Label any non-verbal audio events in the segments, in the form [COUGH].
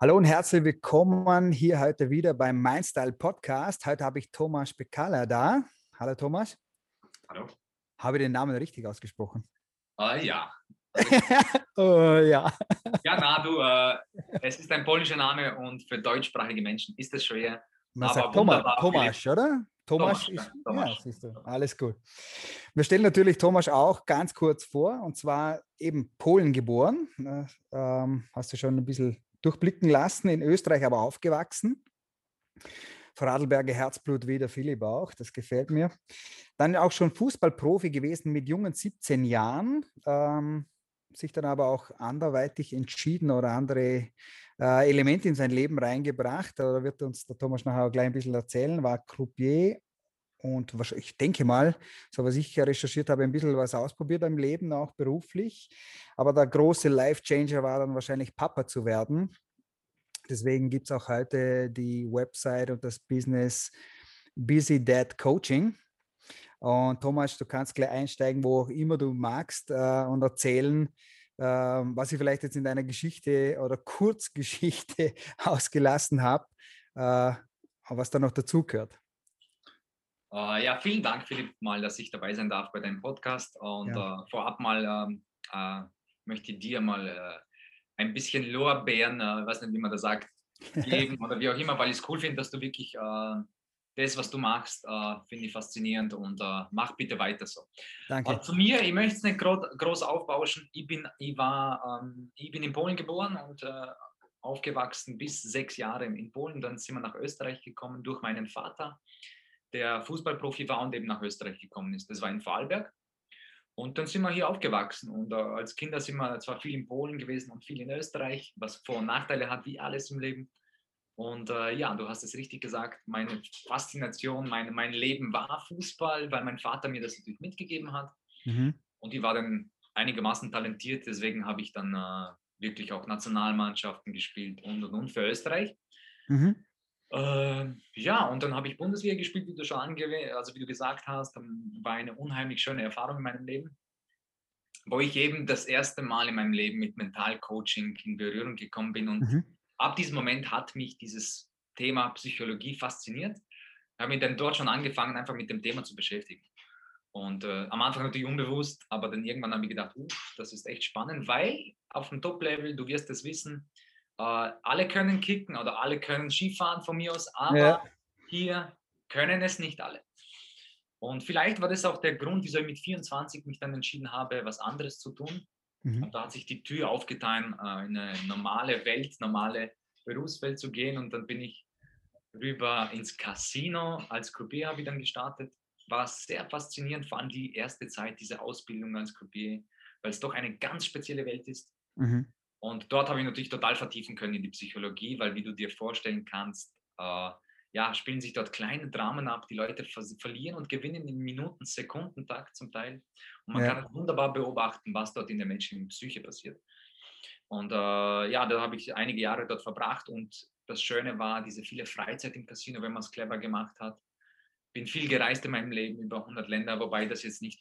Hallo und herzlich willkommen hier heute wieder beim Mindstyle Podcast. Heute habe ich Thomas Bekala da. Hallo Thomas. Hallo. Habe ich den Namen richtig ausgesprochen? Uh, ja. [LAUGHS] oh, ja. Ja, na, du, äh, es ist ein polnischer Name und für deutschsprachige Menschen ist es schwer. Man sagt Thomas, Thomas, oder? Thomas, Thomas, ist, ja, ja, siehst du, alles gut. Wir stellen natürlich Thomas auch ganz kurz vor, und zwar eben Polen geboren. Ähm, hast du schon ein bisschen durchblicken lassen, in Österreich aber aufgewachsen. Vorarlberger Herzblut wie der Philipp auch, das gefällt mir. Dann auch schon Fußballprofi gewesen mit jungen 17 Jahren, ähm, sich dann aber auch anderweitig entschieden oder andere äh, Elemente in sein Leben reingebracht. Da wird uns der Thomas nachher gleich ein bisschen erzählen, war Croupier und ich denke mal, so was ich recherchiert habe, ein bisschen was ausprobiert im Leben, auch beruflich. Aber der große Life-Changer war dann wahrscheinlich Papa zu werden. Deswegen gibt es auch heute die Website und das Business Busy Dad Coaching. Und Thomas, du kannst gleich einsteigen, wo auch immer du magst äh, und erzählen, äh, was ich vielleicht jetzt in deiner Geschichte oder Kurzgeschichte [LAUGHS] ausgelassen habe, äh, was da noch dazugehört. Uh, ja, vielen Dank, Philipp, mal, dass ich dabei sein darf bei deinem Podcast. Und ja. uh, vorab mal uh, möchte ich dir mal ein bisschen Lorbeeren, äh, weiß nicht, wie man das sagt, [LAUGHS] geben oder wie auch immer, weil ich es cool finde, dass du wirklich das, was du machst, finde ich faszinierend und mach bitte weiter so. Danke. zu mir, ich möchte es nicht groß aufbauschen. Ich bin, ich, war, ähm, ich bin in Polen geboren und aufgewachsen bis sechs Jahre in Polen. Dann sind wir nach Österreich gekommen durch meinen Vater der Fußballprofi war und eben nach Österreich gekommen ist. Das war in Vorarlberg. Und dann sind wir hier aufgewachsen und äh, als Kinder sind wir zwar viel in Polen gewesen und viel in Österreich, was Vor- und Nachteile hat, wie alles im Leben. Und äh, ja, du hast es richtig gesagt, meine Faszination, mein, mein Leben war Fußball, weil mein Vater mir das natürlich mitgegeben hat. Mhm. Und ich war dann einigermaßen talentiert, deswegen habe ich dann äh, wirklich auch Nationalmannschaften gespielt und und und für Österreich. Mhm. Äh, ja, und dann habe ich Bundesliga gespielt, wie du schon ange also wie du gesagt hast, war eine unheimlich schöne Erfahrung in meinem Leben, wo ich eben das erste Mal in meinem Leben mit Mentalcoaching in Berührung gekommen bin. Und mhm. ab diesem Moment hat mich dieses Thema Psychologie fasziniert. Ich habe mich dann dort schon angefangen, einfach mit dem Thema zu beschäftigen. Und äh, am Anfang natürlich unbewusst, aber dann irgendwann habe ich gedacht, uh, das ist echt spannend, weil auf dem Top-Level, du wirst es wissen, äh, alle können kicken oder alle können Skifahren von mir aus, aber ja. hier können es nicht alle. Und vielleicht war das auch der Grund, wieso ich mit 24 mich dann entschieden habe, was anderes zu tun. Mhm. Und da hat sich die Tür aufgetan, äh, in eine normale Welt, normale Berufswelt zu gehen. Und dann bin ich rüber ins Casino. Als Croupier habe ich dann gestartet. War sehr faszinierend, vor allem die erste Zeit, diese Ausbildung als Croupier, weil es doch eine ganz spezielle Welt ist. Mhm. Und dort habe ich natürlich total vertiefen können in die Psychologie, weil wie du dir vorstellen kannst, äh, ja, spielen sich dort kleine Dramen ab, die Leute ver verlieren und gewinnen in Minuten, Sekundentakt zum Teil. Und man ja. kann wunderbar beobachten, was dort in der menschlichen Psyche passiert. Und äh, ja, da habe ich einige Jahre dort verbracht und das Schöne war diese viele Freizeit im Casino, wenn man es clever gemacht hat. Bin viel gereist in meinem Leben, über 100 Länder, wobei das jetzt nicht,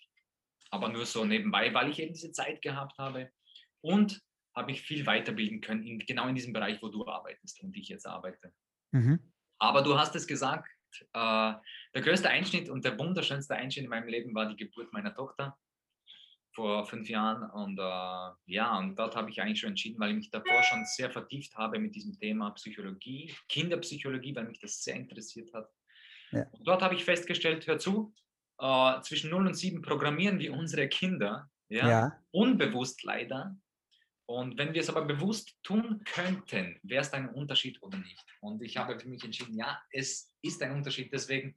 aber nur so nebenbei, weil ich eben diese Zeit gehabt habe. Und habe ich viel weiterbilden können, in, genau in diesem Bereich, wo du arbeitest und ich jetzt arbeite. Mhm. Aber du hast es gesagt, äh, der größte Einschnitt und der wunderschönste Einschnitt in meinem Leben war die Geburt meiner Tochter vor fünf Jahren. Und äh, ja, und dort habe ich eigentlich schon entschieden, weil ich mich davor schon sehr vertieft habe mit diesem Thema Psychologie, Kinderpsychologie, weil mich das sehr interessiert hat. Ja. Und dort habe ich festgestellt, hör zu, äh, zwischen 0 und 7 programmieren wir unsere Kinder, ja, ja. unbewusst leider, und wenn wir es aber bewusst tun könnten, wäre es ein Unterschied oder nicht? Und ich habe für mich entschieden, ja, es ist ein Unterschied. Deswegen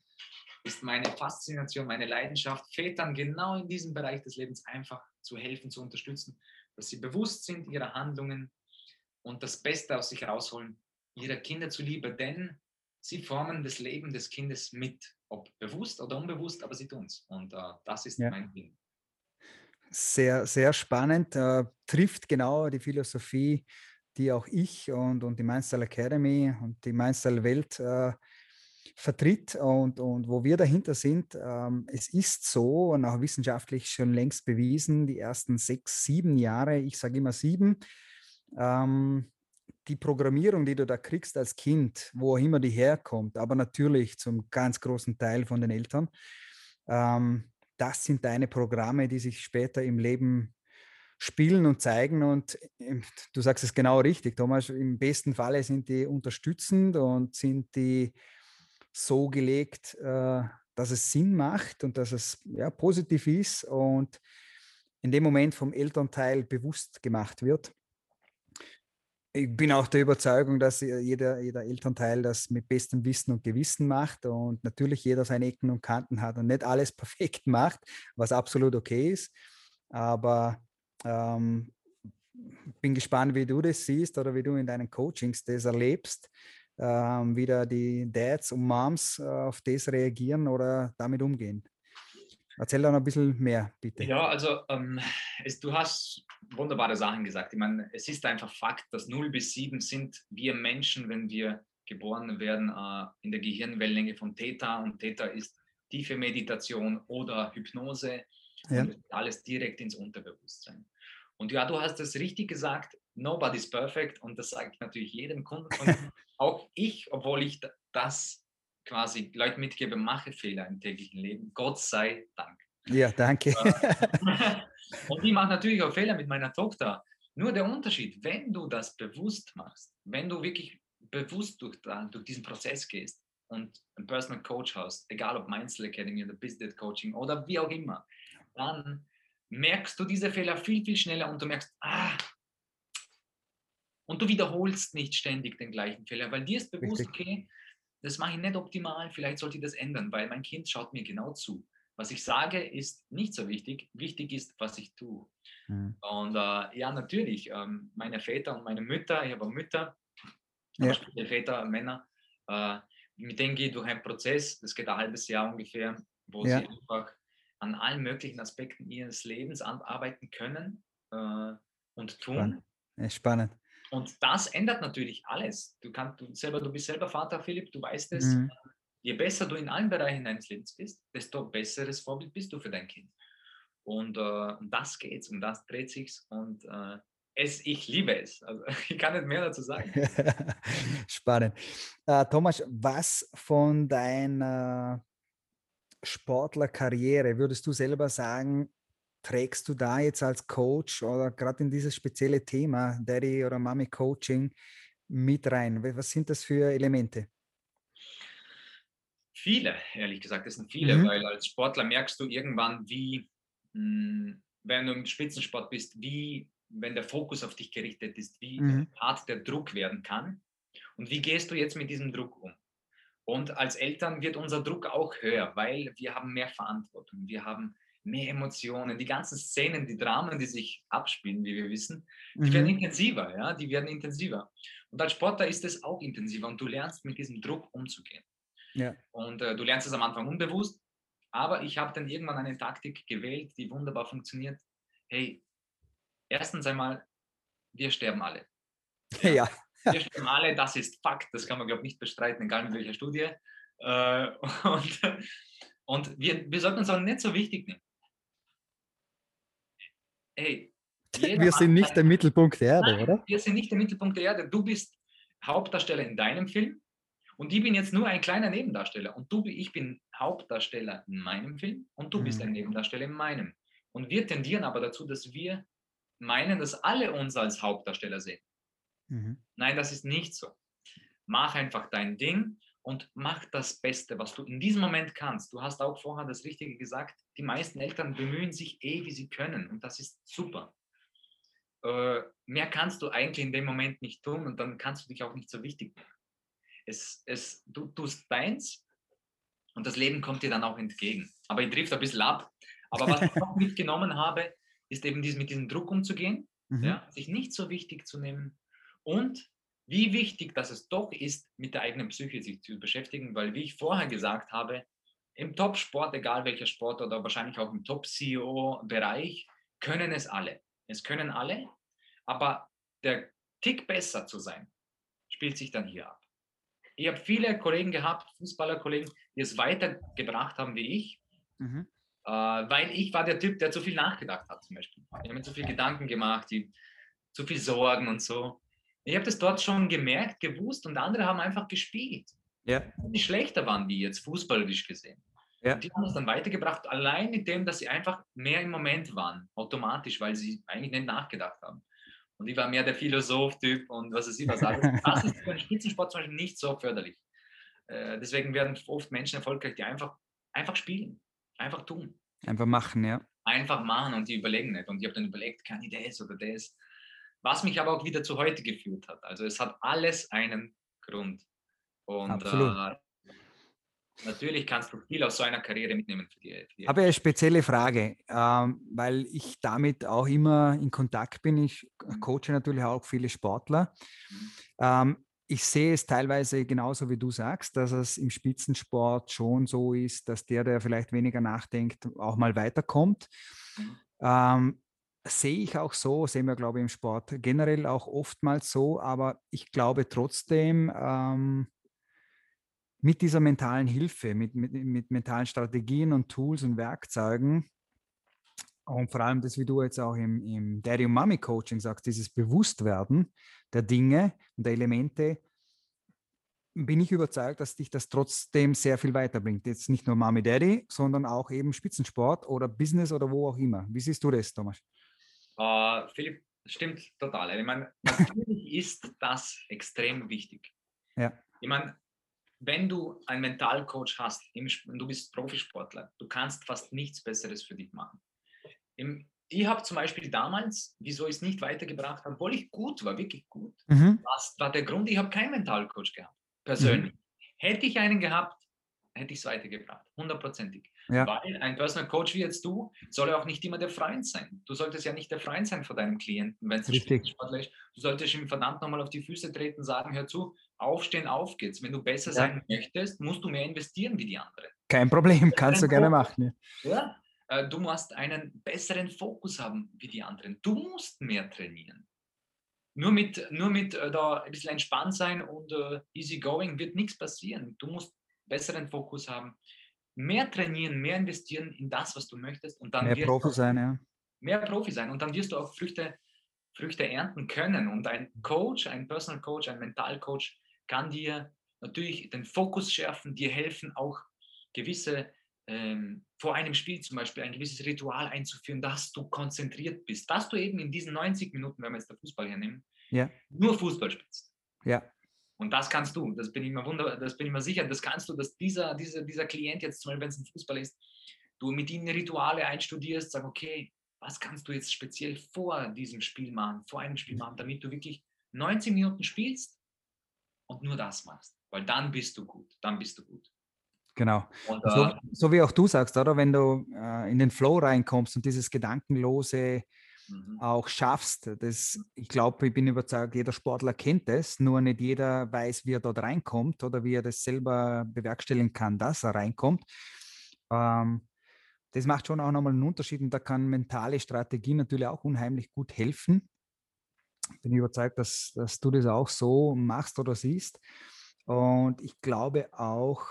ist meine Faszination, meine Leidenschaft, Vätern genau in diesem Bereich des Lebens einfach zu helfen, zu unterstützen, dass sie bewusst sind ihrer Handlungen und das Beste aus sich rausholen, ihre Kinder zuliebe, denn sie formen das Leben des Kindes mit, ob bewusst oder unbewusst, aber sie tun es. Und äh, das ist ja. mein Ding sehr, sehr spannend, äh, trifft genau die Philosophie, die auch ich und, und die Mindstyle Academy und die Mindstyle Welt äh, vertritt und, und wo wir dahinter sind. Ähm, es ist so und auch wissenschaftlich schon längst bewiesen, die ersten sechs, sieben Jahre, ich sage immer sieben, ähm, die Programmierung, die du da kriegst als Kind, wo auch immer die herkommt, aber natürlich zum ganz großen Teil von den Eltern, ähm, das sind deine Programme, die sich später im Leben spielen und zeigen. Und du sagst es genau richtig, Thomas, im besten Falle sind die unterstützend und sind die so gelegt, äh, dass es Sinn macht und dass es ja, positiv ist und in dem Moment vom Elternteil bewusst gemacht wird. Ich bin auch der Überzeugung, dass jeder, jeder Elternteil das mit bestem Wissen und Gewissen macht und natürlich jeder seine Ecken und Kanten hat und nicht alles [LAUGHS] perfekt macht, was absolut okay ist. Aber ähm, bin gespannt, wie du das siehst oder wie du in deinen Coachings das erlebst, ähm, wie da die Dads und Moms äh, auf das reagieren oder damit umgehen. Erzähl da noch ein bisschen mehr, bitte. Ja, also ähm, es, du hast wunderbare Sachen gesagt. Ich meine, es ist einfach Fakt, dass 0 bis 7 sind wir Menschen, wenn wir geboren werden, äh, in der Gehirnwellenlänge von Theta. Und Theta ist tiefe Meditation oder Hypnose. Ja. alles direkt ins Unterbewusstsein. Und ja, du hast es richtig gesagt, nobody's perfect. Und das sage ich natürlich jedem Kunden. Und [LAUGHS] auch ich, obwohl ich das quasi Leuten mitgebe, mache Fehler im täglichen Leben. Gott sei Dank. Ja, danke. [LAUGHS] und ich mache natürlich auch Fehler mit meiner Tochter. Nur der Unterschied, wenn du das bewusst machst, wenn du wirklich bewusst durch, durch diesen Prozess gehst und einen Personal Coach hast, egal ob Mindset Academy oder Business Coaching oder wie auch immer, dann merkst du diese Fehler viel, viel schneller und du merkst, ah, und du wiederholst nicht ständig den gleichen Fehler, weil dir ist bewusst, okay, das mache ich nicht optimal, vielleicht sollte ich das ändern, weil mein Kind schaut mir genau zu. Was ich sage, ist nicht so wichtig. Wichtig ist, was ich tue. Mhm. Und äh, ja, natürlich, ähm, meine Väter und meine Mütter, ich habe Mütter, ja. Väter, Männer, äh, mit denen gehe ich durch einen Prozess, das geht ein halbes Jahr ungefähr, wo ja. sie einfach an allen möglichen Aspekten ihres Lebens arbeiten können äh, und tun. Spannend. Spannend. Und das ändert natürlich alles. Du, kannst, du, selber, du bist selber Vater, Philipp, du weißt es. Mhm. Je besser du in allen Bereichen deines Lebens bist, desto besseres Vorbild bist du für dein Kind. Und äh, um das geht's, um das dreht sich's und äh, es, ich liebe es. Also [LAUGHS] ich kann nicht mehr dazu sagen. [LAUGHS] Spannend. Äh, Thomas, was von deiner Sportlerkarriere würdest du selber sagen, trägst du da jetzt als Coach oder gerade in dieses spezielle Thema Daddy oder Mami Coaching mit rein? Was sind das für Elemente? Viele, ehrlich gesagt, das sind viele, mhm. weil als Sportler merkst du irgendwann, wie, hm, wenn du im Spitzensport bist, wie, wenn der Fokus auf dich gerichtet ist, wie mhm. hart der Druck werden kann und wie gehst du jetzt mit diesem Druck um? Und als Eltern wird unser Druck auch höher, weil wir haben mehr Verantwortung, wir haben mehr Emotionen, die ganzen Szenen, die Dramen, die sich abspielen, wie wir wissen, die mhm. werden intensiver, ja, die werden intensiver. Und als Sportler ist es auch intensiver und du lernst mit diesem Druck umzugehen. Ja. Und äh, du lernst es am Anfang unbewusst, aber ich habe dann irgendwann eine Taktik gewählt, die wunderbar funktioniert. Hey, erstens einmal, wir sterben alle. [LAUGHS] Ja. ja. Wir sterben alle, das ist Fakt, das kann man, glaube ich, nicht bestreiten, egal mit welcher Studie. Äh, [LAUGHS] und und wir, wir sollten uns auch nicht so wichtig nehmen hey, wir sind nicht der Mittelpunkt der Erde, Nein, oder? Wir sind nicht der Mittelpunkt der Erde. Du bist Hauptdarsteller in deinem Film und ich bin jetzt nur ein kleiner Nebendarsteller. Und du, ich bin Hauptdarsteller in meinem Film und du mhm. bist ein Nebendarsteller in meinem. Und wir tendieren aber dazu, dass wir meinen, dass alle uns als Hauptdarsteller sehen. Mhm. Nein, das ist nicht so. Mach einfach dein Ding und mach das Beste, was du in diesem Moment kannst. Du hast auch vorher das Richtige gesagt. Die meisten Eltern bemühen sich eh, wie sie können und das ist super. Äh, mehr kannst du eigentlich in dem Moment nicht tun und dann kannst du dich auch nicht so wichtig machen. Es, es, du tust deins und das Leben kommt dir dann auch entgegen. Aber ich trifft ein bisschen ab. Aber was ich auch [LAUGHS] mitgenommen habe, ist eben dies, mit diesem Druck umzugehen, mhm. ja, sich nicht so wichtig zu nehmen und wie wichtig dass es doch ist, mit der eigenen Psyche sich zu beschäftigen, weil wie ich vorher gesagt habe, im Top-Sport, egal welcher Sport oder wahrscheinlich auch im Top-CEO-Bereich, können es alle. Es können alle, aber der Tick besser zu sein, spielt sich dann hier ab. Ich habe viele Kollegen gehabt, Fußballerkollegen, die es weitergebracht haben wie ich, mhm. äh, weil ich war der Typ, der zu viel nachgedacht hat zum Beispiel. Ich habe mir zu viel Gedanken gemacht, die, zu viel Sorgen und so. Ich habe das dort schon gemerkt, gewusst und andere haben einfach gespielt. Ja. Die schlechter waren die jetzt fußballerisch gesehen. Ja. Die haben es dann weitergebracht, allein mit dem, dass sie einfach mehr im Moment waren, automatisch, weil sie eigentlich nicht nachgedacht haben. Und ich war mehr der Philosoph-Typ und was ich was alles. [LAUGHS] Das ist für den Spitzensport zum Beispiel nicht so förderlich. Äh, deswegen werden oft Menschen erfolgreich, die einfach, einfach spielen, einfach tun. Einfach machen, ja. Einfach machen und die überlegen nicht. Und ich habe dann überlegt, kann ich das oder das? Was mich aber auch wieder zu heute geführt hat. Also es hat alles einen Grund. Und Absolut. Äh, natürlich kannst du viel aus so einer Karriere mitnehmen für die. Für die habe eine spezielle Frage, ähm, weil ich damit auch immer in Kontakt bin. Ich Mhm. coache natürlich auch viele Sportler. Mhm. Ähm, ich sehe es teilweise genauso wie du sagst, dass es im Spitzensport schon so ist, dass der, der vielleicht weniger nachdenkt, auch mal weiterkommt. Mhm. Ähm, sehe ich auch so, sehen wir, glaube ich, im Sport generell auch oftmals so, aber ich glaube trotzdem, ähm, mit dieser mentalen Hilfe, mit, mit, mit mentalen Strategien und Tools und Werkzeugen und vor allem das, wie du jetzt auch im, im Daddy und Mommy Coaching sagst, dieses Bewusstwerden der Dinge und der Elemente, bin ich überzeugt, dass dich das trotzdem sehr viel weiterbringt. Jetzt nicht nur Mami Daddy, sondern auch eben Spitzensport oder Business oder wo auch immer. Wie siehst du das, Thomas? Uh, Philipp, stimmt total. Ich meine, natürlich [LAUGHS] ist das extrem wichtig. Ja. Ich meine, wenn du einen Mentalcoach hast, du bist Profisportler, du kannst fast nichts Besseres für dich machen. Ich habe zum Beispiel damals, wieso ich es nicht weitergebracht habe, obwohl ich gut war, wirklich gut, Mhm. das war der Grund, ich habe keinen Mentalcoach gehabt, persönlich. Hätte ich einen gehabt, hätte ich es weitergebracht, hundertprozentig. Ja. Weil ein Personal Coach wie jetzt du soll ja auch nicht immer der Freund sein. Du solltest ja nicht der Freund sein von deinem Klienten, wenn es ein Richtig. Sportler ist. Du solltest ihm verdammt nochmal auf die Füße treten, sagen, hör zu, aufstehen, auf geht's. Wenn du besser Ja. sein möchtest, musst du mehr investieren wie die anderen. Kein Problem, kannst du gerne Fokus. machen. Ja. Ja? Äh, Du musst einen besseren Fokus haben wie die anderen. Du musst mehr trainieren. Nur mit, nur mit äh, da ein bisschen entspannt sein und äh, easy going wird nichts passieren. Du musst besseren Fokus haben, mehr trainieren, mehr investieren in das, was du möchtest und dann Mehr wirst Profi du sein, ja. mehr Profi sein und dann wirst du auch Früchte, Früchte ernten können. Und ein Coach, ein Personal Coach, ein Mentalcoach kann dir natürlich den Fokus schärfen, dir helfen, auch gewisse, ähm, vor einem Spiel zum Beispiel, ein gewisses Ritual einzuführen, dass du konzentriert bist, dass du eben in diesen 90 Minuten, wenn wir jetzt den Fußball hernehmen, Ja. nur Fußball spielst. Ja, Und das kannst du, das bin ich mir wunder, das bin ich mir sicher, das kannst du, dass dieser, dieser, dieser Klient jetzt, zum Beispiel, wenn es ein Fußball ist, du mit ihnen Rituale einstudierst, sag, okay, was kannst du jetzt speziell vor diesem Spiel machen, vor einem Spiel machen, damit du wirklich 90 Minuten spielst und nur das machst. Weil dann bist du gut, dann bist du gut. genau. Und, So, äh, so wie auch du sagst, oder? Wenn du äh, in den Flow reinkommst und dieses Gedankenlose mhm. auch schaffst, das, ich glaube, ich bin überzeugt, jeder Sportler kennt es, nur nicht jeder weiß, wie er dort reinkommt oder wie er das selber bewerkstelligen kann, dass er reinkommt. Ähm, das macht schon auch nochmal einen Unterschied und da kann mentale Strategie natürlich auch unheimlich gut helfen. Bin überzeugt, dass, dass du das auch so machst oder siehst. Und ich glaube auch,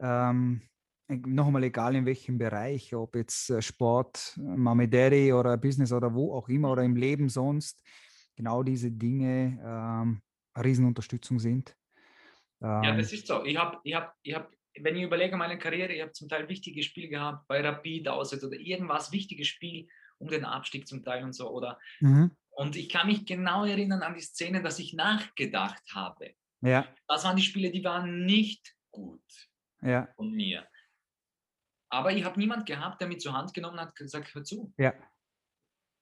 ähm, noch einmal egal in welchem Bereich, ob jetzt äh, Sport, Daddy oder Business oder wo auch immer oder im Leben sonst, genau diese Dinge ähm, Riesenunterstützung sind. Ja, Ähm, das ist so. Ich habe, ich hab, ich hab, wenn ich überlege meine Karriere, ich habe zum Teil wichtige Spiele gehabt, bei Rapid auswärts oder irgendwas, wichtiges Spiel um den Abstieg zum Teil und so. Oder, mhm. und ich kann mich genau erinnern an die Szene, dass ich nachgedacht habe. Ja, Das waren die Spiele, die waren nicht gut ja, von mir. Aber ich habe niemand gehabt, der mich zur Hand genommen hat und gesagt, hör zu, ja,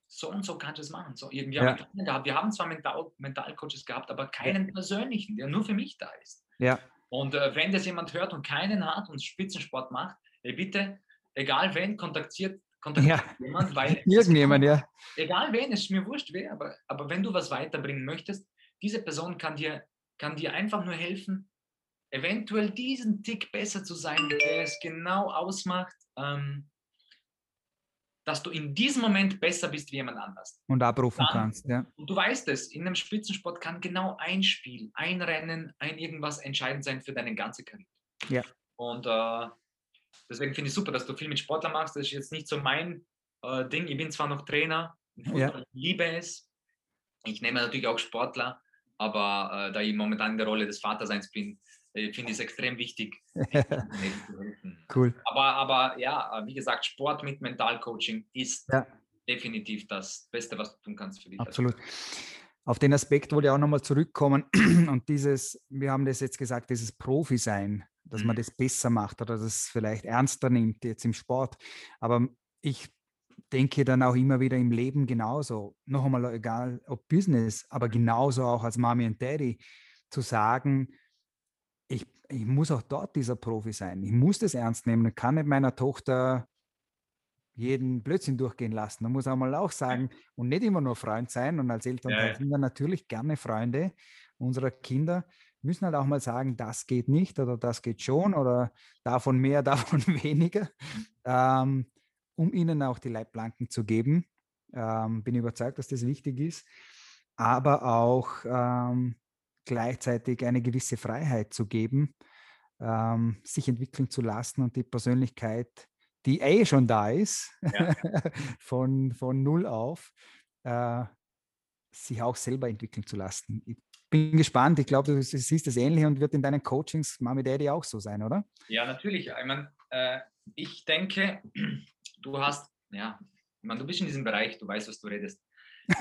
so und so kannst du es machen. So, irgendwie Ja. haben wir gehabt. Wir haben zwar Mental Mentalcoaches gehabt, aber keinen persönlichen, der nur für mich da ist. ja, Und äh, wenn das jemand hört und keinen hat und Spitzensport macht, ey, bitte, egal wen, kontaktiert, kontaktiert Ja. jemand, weil [LAUGHS] irgendjemand, ja. egal wen, es ist mir wurscht wer, aber, aber wenn du was weiterbringen möchtest, diese Person kann dir, kann dir einfach nur helfen, eventuell diesen Tick besser zu sein, der es genau ausmacht, ähm, dass du in diesem Moment besser bist wie jemand anders. Und abrufen Dann- kannst, ja. Und du weißt es, in einem Spitzensport kann genau ein Spiel, ein Rennen, ein irgendwas entscheidend sein für deine ganze Karriere. Ja. Und äh, deswegen finde ich super, dass du viel mit Sportlern machst. Das ist jetzt nicht so mein äh, Ding. Ich bin zwar noch Trainer, Ja. Ich liebe es. Ich nehme natürlich auch Sportler aber äh, da ich momentan in der Rolle des Vaterseins bin, äh, finde ich es extrem wichtig. [LAUGHS] cool. Aber, aber ja, wie gesagt, Sport mit Mentalcoaching ist ja. definitiv das Beste, was du tun kannst für dich. Absolut. Auf den Aspekt wollte ich auch nochmal zurückkommen [CLEARS THROAT] und dieses, wir haben das jetzt gesagt, dieses Profi-Sein, dass mhm. man das besser macht oder das vielleicht ernster nimmt jetzt im Sport. Aber ich denke dann auch immer wieder im Leben genauso. Noch einmal, egal ob Business, aber genauso auch als Mami und Daddy, zu sagen, ich, muss auch dort dieser Profi sein. Ich muss das ernst nehmen. Ich kann nicht meiner Tochter jeden Blödsinn durchgehen lassen. Man muss auch mal auch sagen und nicht immer nur Freund sein. Und als Eltern ja, sind wir natürlich gerne Freunde unserer Kinder. Müssen halt auch mal sagen, das geht nicht oder das geht schon oder davon mehr, [LAUGHS] davon weniger. Ähm, um ihnen auch die Leitplanken zu geben. Ähm, bin überzeugt, dass das wichtig ist, aber auch ähm, gleichzeitig eine gewisse Freiheit zu geben, ähm, sich entwickeln zu lassen und die Persönlichkeit, die eh schon da ist, ja. [LAUGHS] von, von null auf, äh, sich auch selber entwickeln zu lassen. Ich bin gespannt. Ich glaube, du siehst das ähnlich und wird in deinen Coachings Mami Daddy auch so sein, oder? Ja, natürlich. Ich, meine, äh, ich denke, [CLEARS THROAT] du hast, ja, ich meine, du bist in diesem Bereich, du weißt, was du redest. [LAUGHS]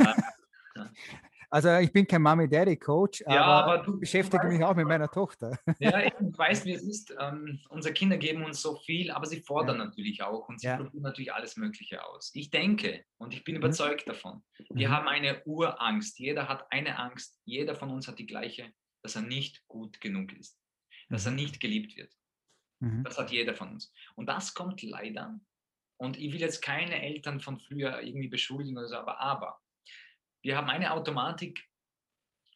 Also ich bin kein Mami-Daddy-Coach, ja, aber, aber du beschäftige mich auch mit meiner Tochter. [LAUGHS] Ja, ich weiß, wie es ist. Ähm, unsere Kinder geben uns so viel, aber sie fordern ja. natürlich auch und sie ja. probieren natürlich alles Mögliche aus. Ich denke und ich bin mhm. überzeugt davon, wir mhm. haben eine Urangst. Jeder hat eine Angst. Jeder von uns hat die gleiche, dass er nicht gut genug ist, dass er mhm. nicht geliebt wird. Mhm. Das hat jeder von uns. Und das kommt leider und ich will jetzt keine Eltern von früher irgendwie beschuldigen oder so, aber, aber wir haben eine Automatik,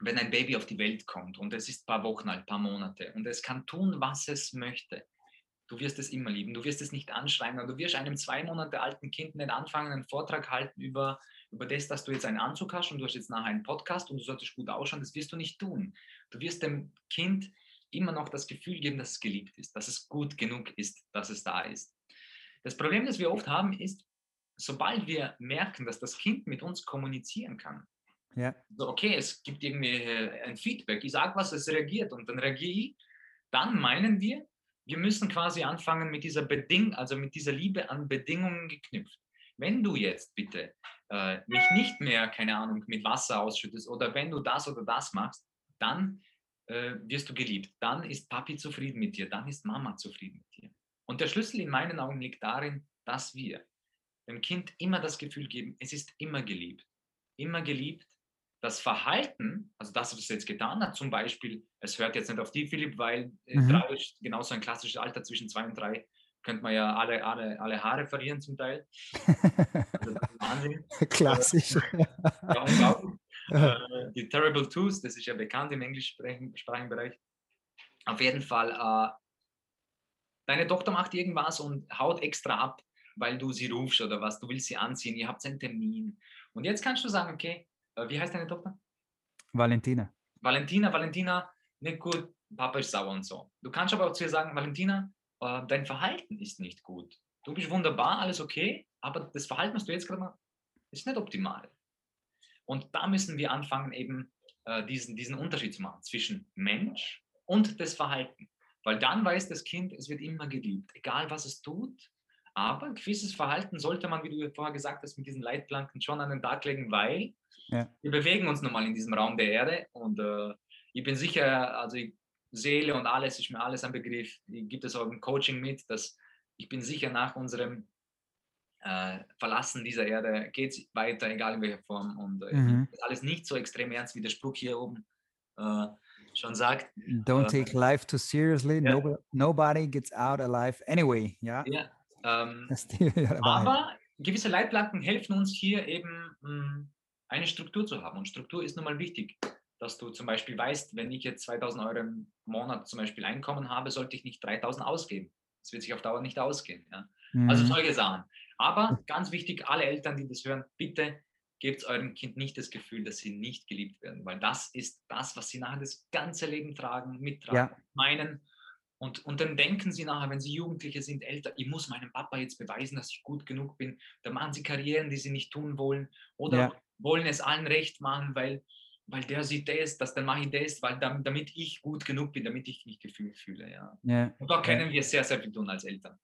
wenn ein Baby auf die Welt kommt und es ist ein paar Wochen alt, ein paar Monate und es kann tun, was es möchte. Du wirst es immer lieben, du wirst es nicht anschreien, du wirst einem zwei Monate alten Kind nicht anfangen, einen Vortrag halten über, über das, dass du jetzt einen Anzug hast und du hast jetzt nachher einen Podcast und du solltest gut ausschauen, das wirst du nicht tun. Du wirst dem Kind immer noch das Gefühl geben, dass es geliebt ist, dass es gut genug ist, dass es da ist. Das Problem, das wir oft haben, ist, sobald wir merken, dass das Kind mit uns kommunizieren kann, ja. so, okay, es gibt irgendwie äh, ein Feedback, ich sage was, es reagiert und dann reagiere ich, dann meinen wir, wir müssen quasi anfangen mit dieser Beding also mit dieser Liebe an Bedingungen geknüpft. Wenn du jetzt bitte äh, mich nicht mehr, keine Ahnung, mit Wasser ausschüttest oder wenn du das oder das machst, dann äh, wirst du geliebt. Dann ist Papi zufrieden mit dir, dann ist Mama zufrieden mit dir. Und der Schlüssel in meinen Augen liegt darin, dass wir dem Kind immer das Gefühl geben, es ist immer geliebt. Immer geliebt. Das Verhalten, also das, was es jetzt getan hat, zum Beispiel, es hört jetzt nicht auf die, Philipp, weil äh, mhm. drei ist genauso ein klassisches Alter zwischen zwei und drei, könnte man ja alle, alle, alle Haare verlieren zum Teil. Also [LAUGHS] Klassisch. [LAUGHS] ja, unglaublich. äh, die Terrible Twos, das ist ja bekannt im englischsprachigen Bereich. Auf jeden Fall, äh, deine Tochter macht irgendwas und haut extra ab, weil du sie rufst oder was, du willst sie anziehen, ihr habt einen Termin. Und jetzt kannst du sagen, okay, äh, wie heißt deine Tochter? Valentina. Valentina, Valentina, nicht gut, Papa ist sauer und so. Du kannst aber auch zu ihr sagen, Valentina, äh, dein Verhalten ist nicht gut. Du bist wunderbar, alles okay, aber das Verhalten, was du jetzt gerade machst, ist nicht optimal. Und da müssen wir anfangen, eben äh, diesen, diesen Unterschied zu machen zwischen Mensch und das Verhalten. Weil dann weiß das Kind, es wird immer geliebt, egal was es tut. Aber ein gewisses Verhalten sollte man, wie du vorher gesagt hast, mit diesen Leitplanken schon an den Tag legen, weil ja. wir bewegen uns nun mal in diesem Raum der Erde und äh, ich bin sicher, also Seele und alles ist mir alles ein Begriff. Gibt es auch im Coaching mit, dass ich bin sicher nach unserem äh, Verlassen dieser Erde geht es weiter, egal in welcher Form. Und äh, mhm. alles nicht so extrem ernst wie der Spruch hier oben. Äh, schon sagt. Don't äh, take life too seriously. Ja. Nobody, nobody gets out alive anyway. Ja. ja ähm, [LAUGHS] aber gewisse Leitplanken helfen uns hier eben mh, hm, eine Struktur zu haben. Und Struktur ist nun mal wichtig, dass du zum Beispiel weißt, wenn ich jetzt 2000 Euro im Monat zum Beispiel Einkommen habe, sollte ich nicht 3000 ausgeben. Das wird sich auf Dauer nicht ausgehen. Ja? Also mhm. Also solche Sachen. Aber ganz wichtig, alle Eltern, die das hören, bitte gebt eurem Kind nicht das Gefühl, dass sie nicht geliebt werden, weil das ist das, was sie nachher das ganze Leben tragen, mittragen, ja. meinen. Und, und dann denken sie nachher, wenn sie Jugendliche sind, älter, ich muss meinem Papa jetzt beweisen, dass ich gut genug bin. Da machen sie Karrieren, die sie nicht tun wollen oder ja. wollen es allen recht machen, weil, weil der sieht das, das, dann mache ich das, weil damit ich gut genug bin, damit ich mich gefühlt fühle. Ja. ja. Und da können ja. wir sehr, sehr viel tun als Eltern.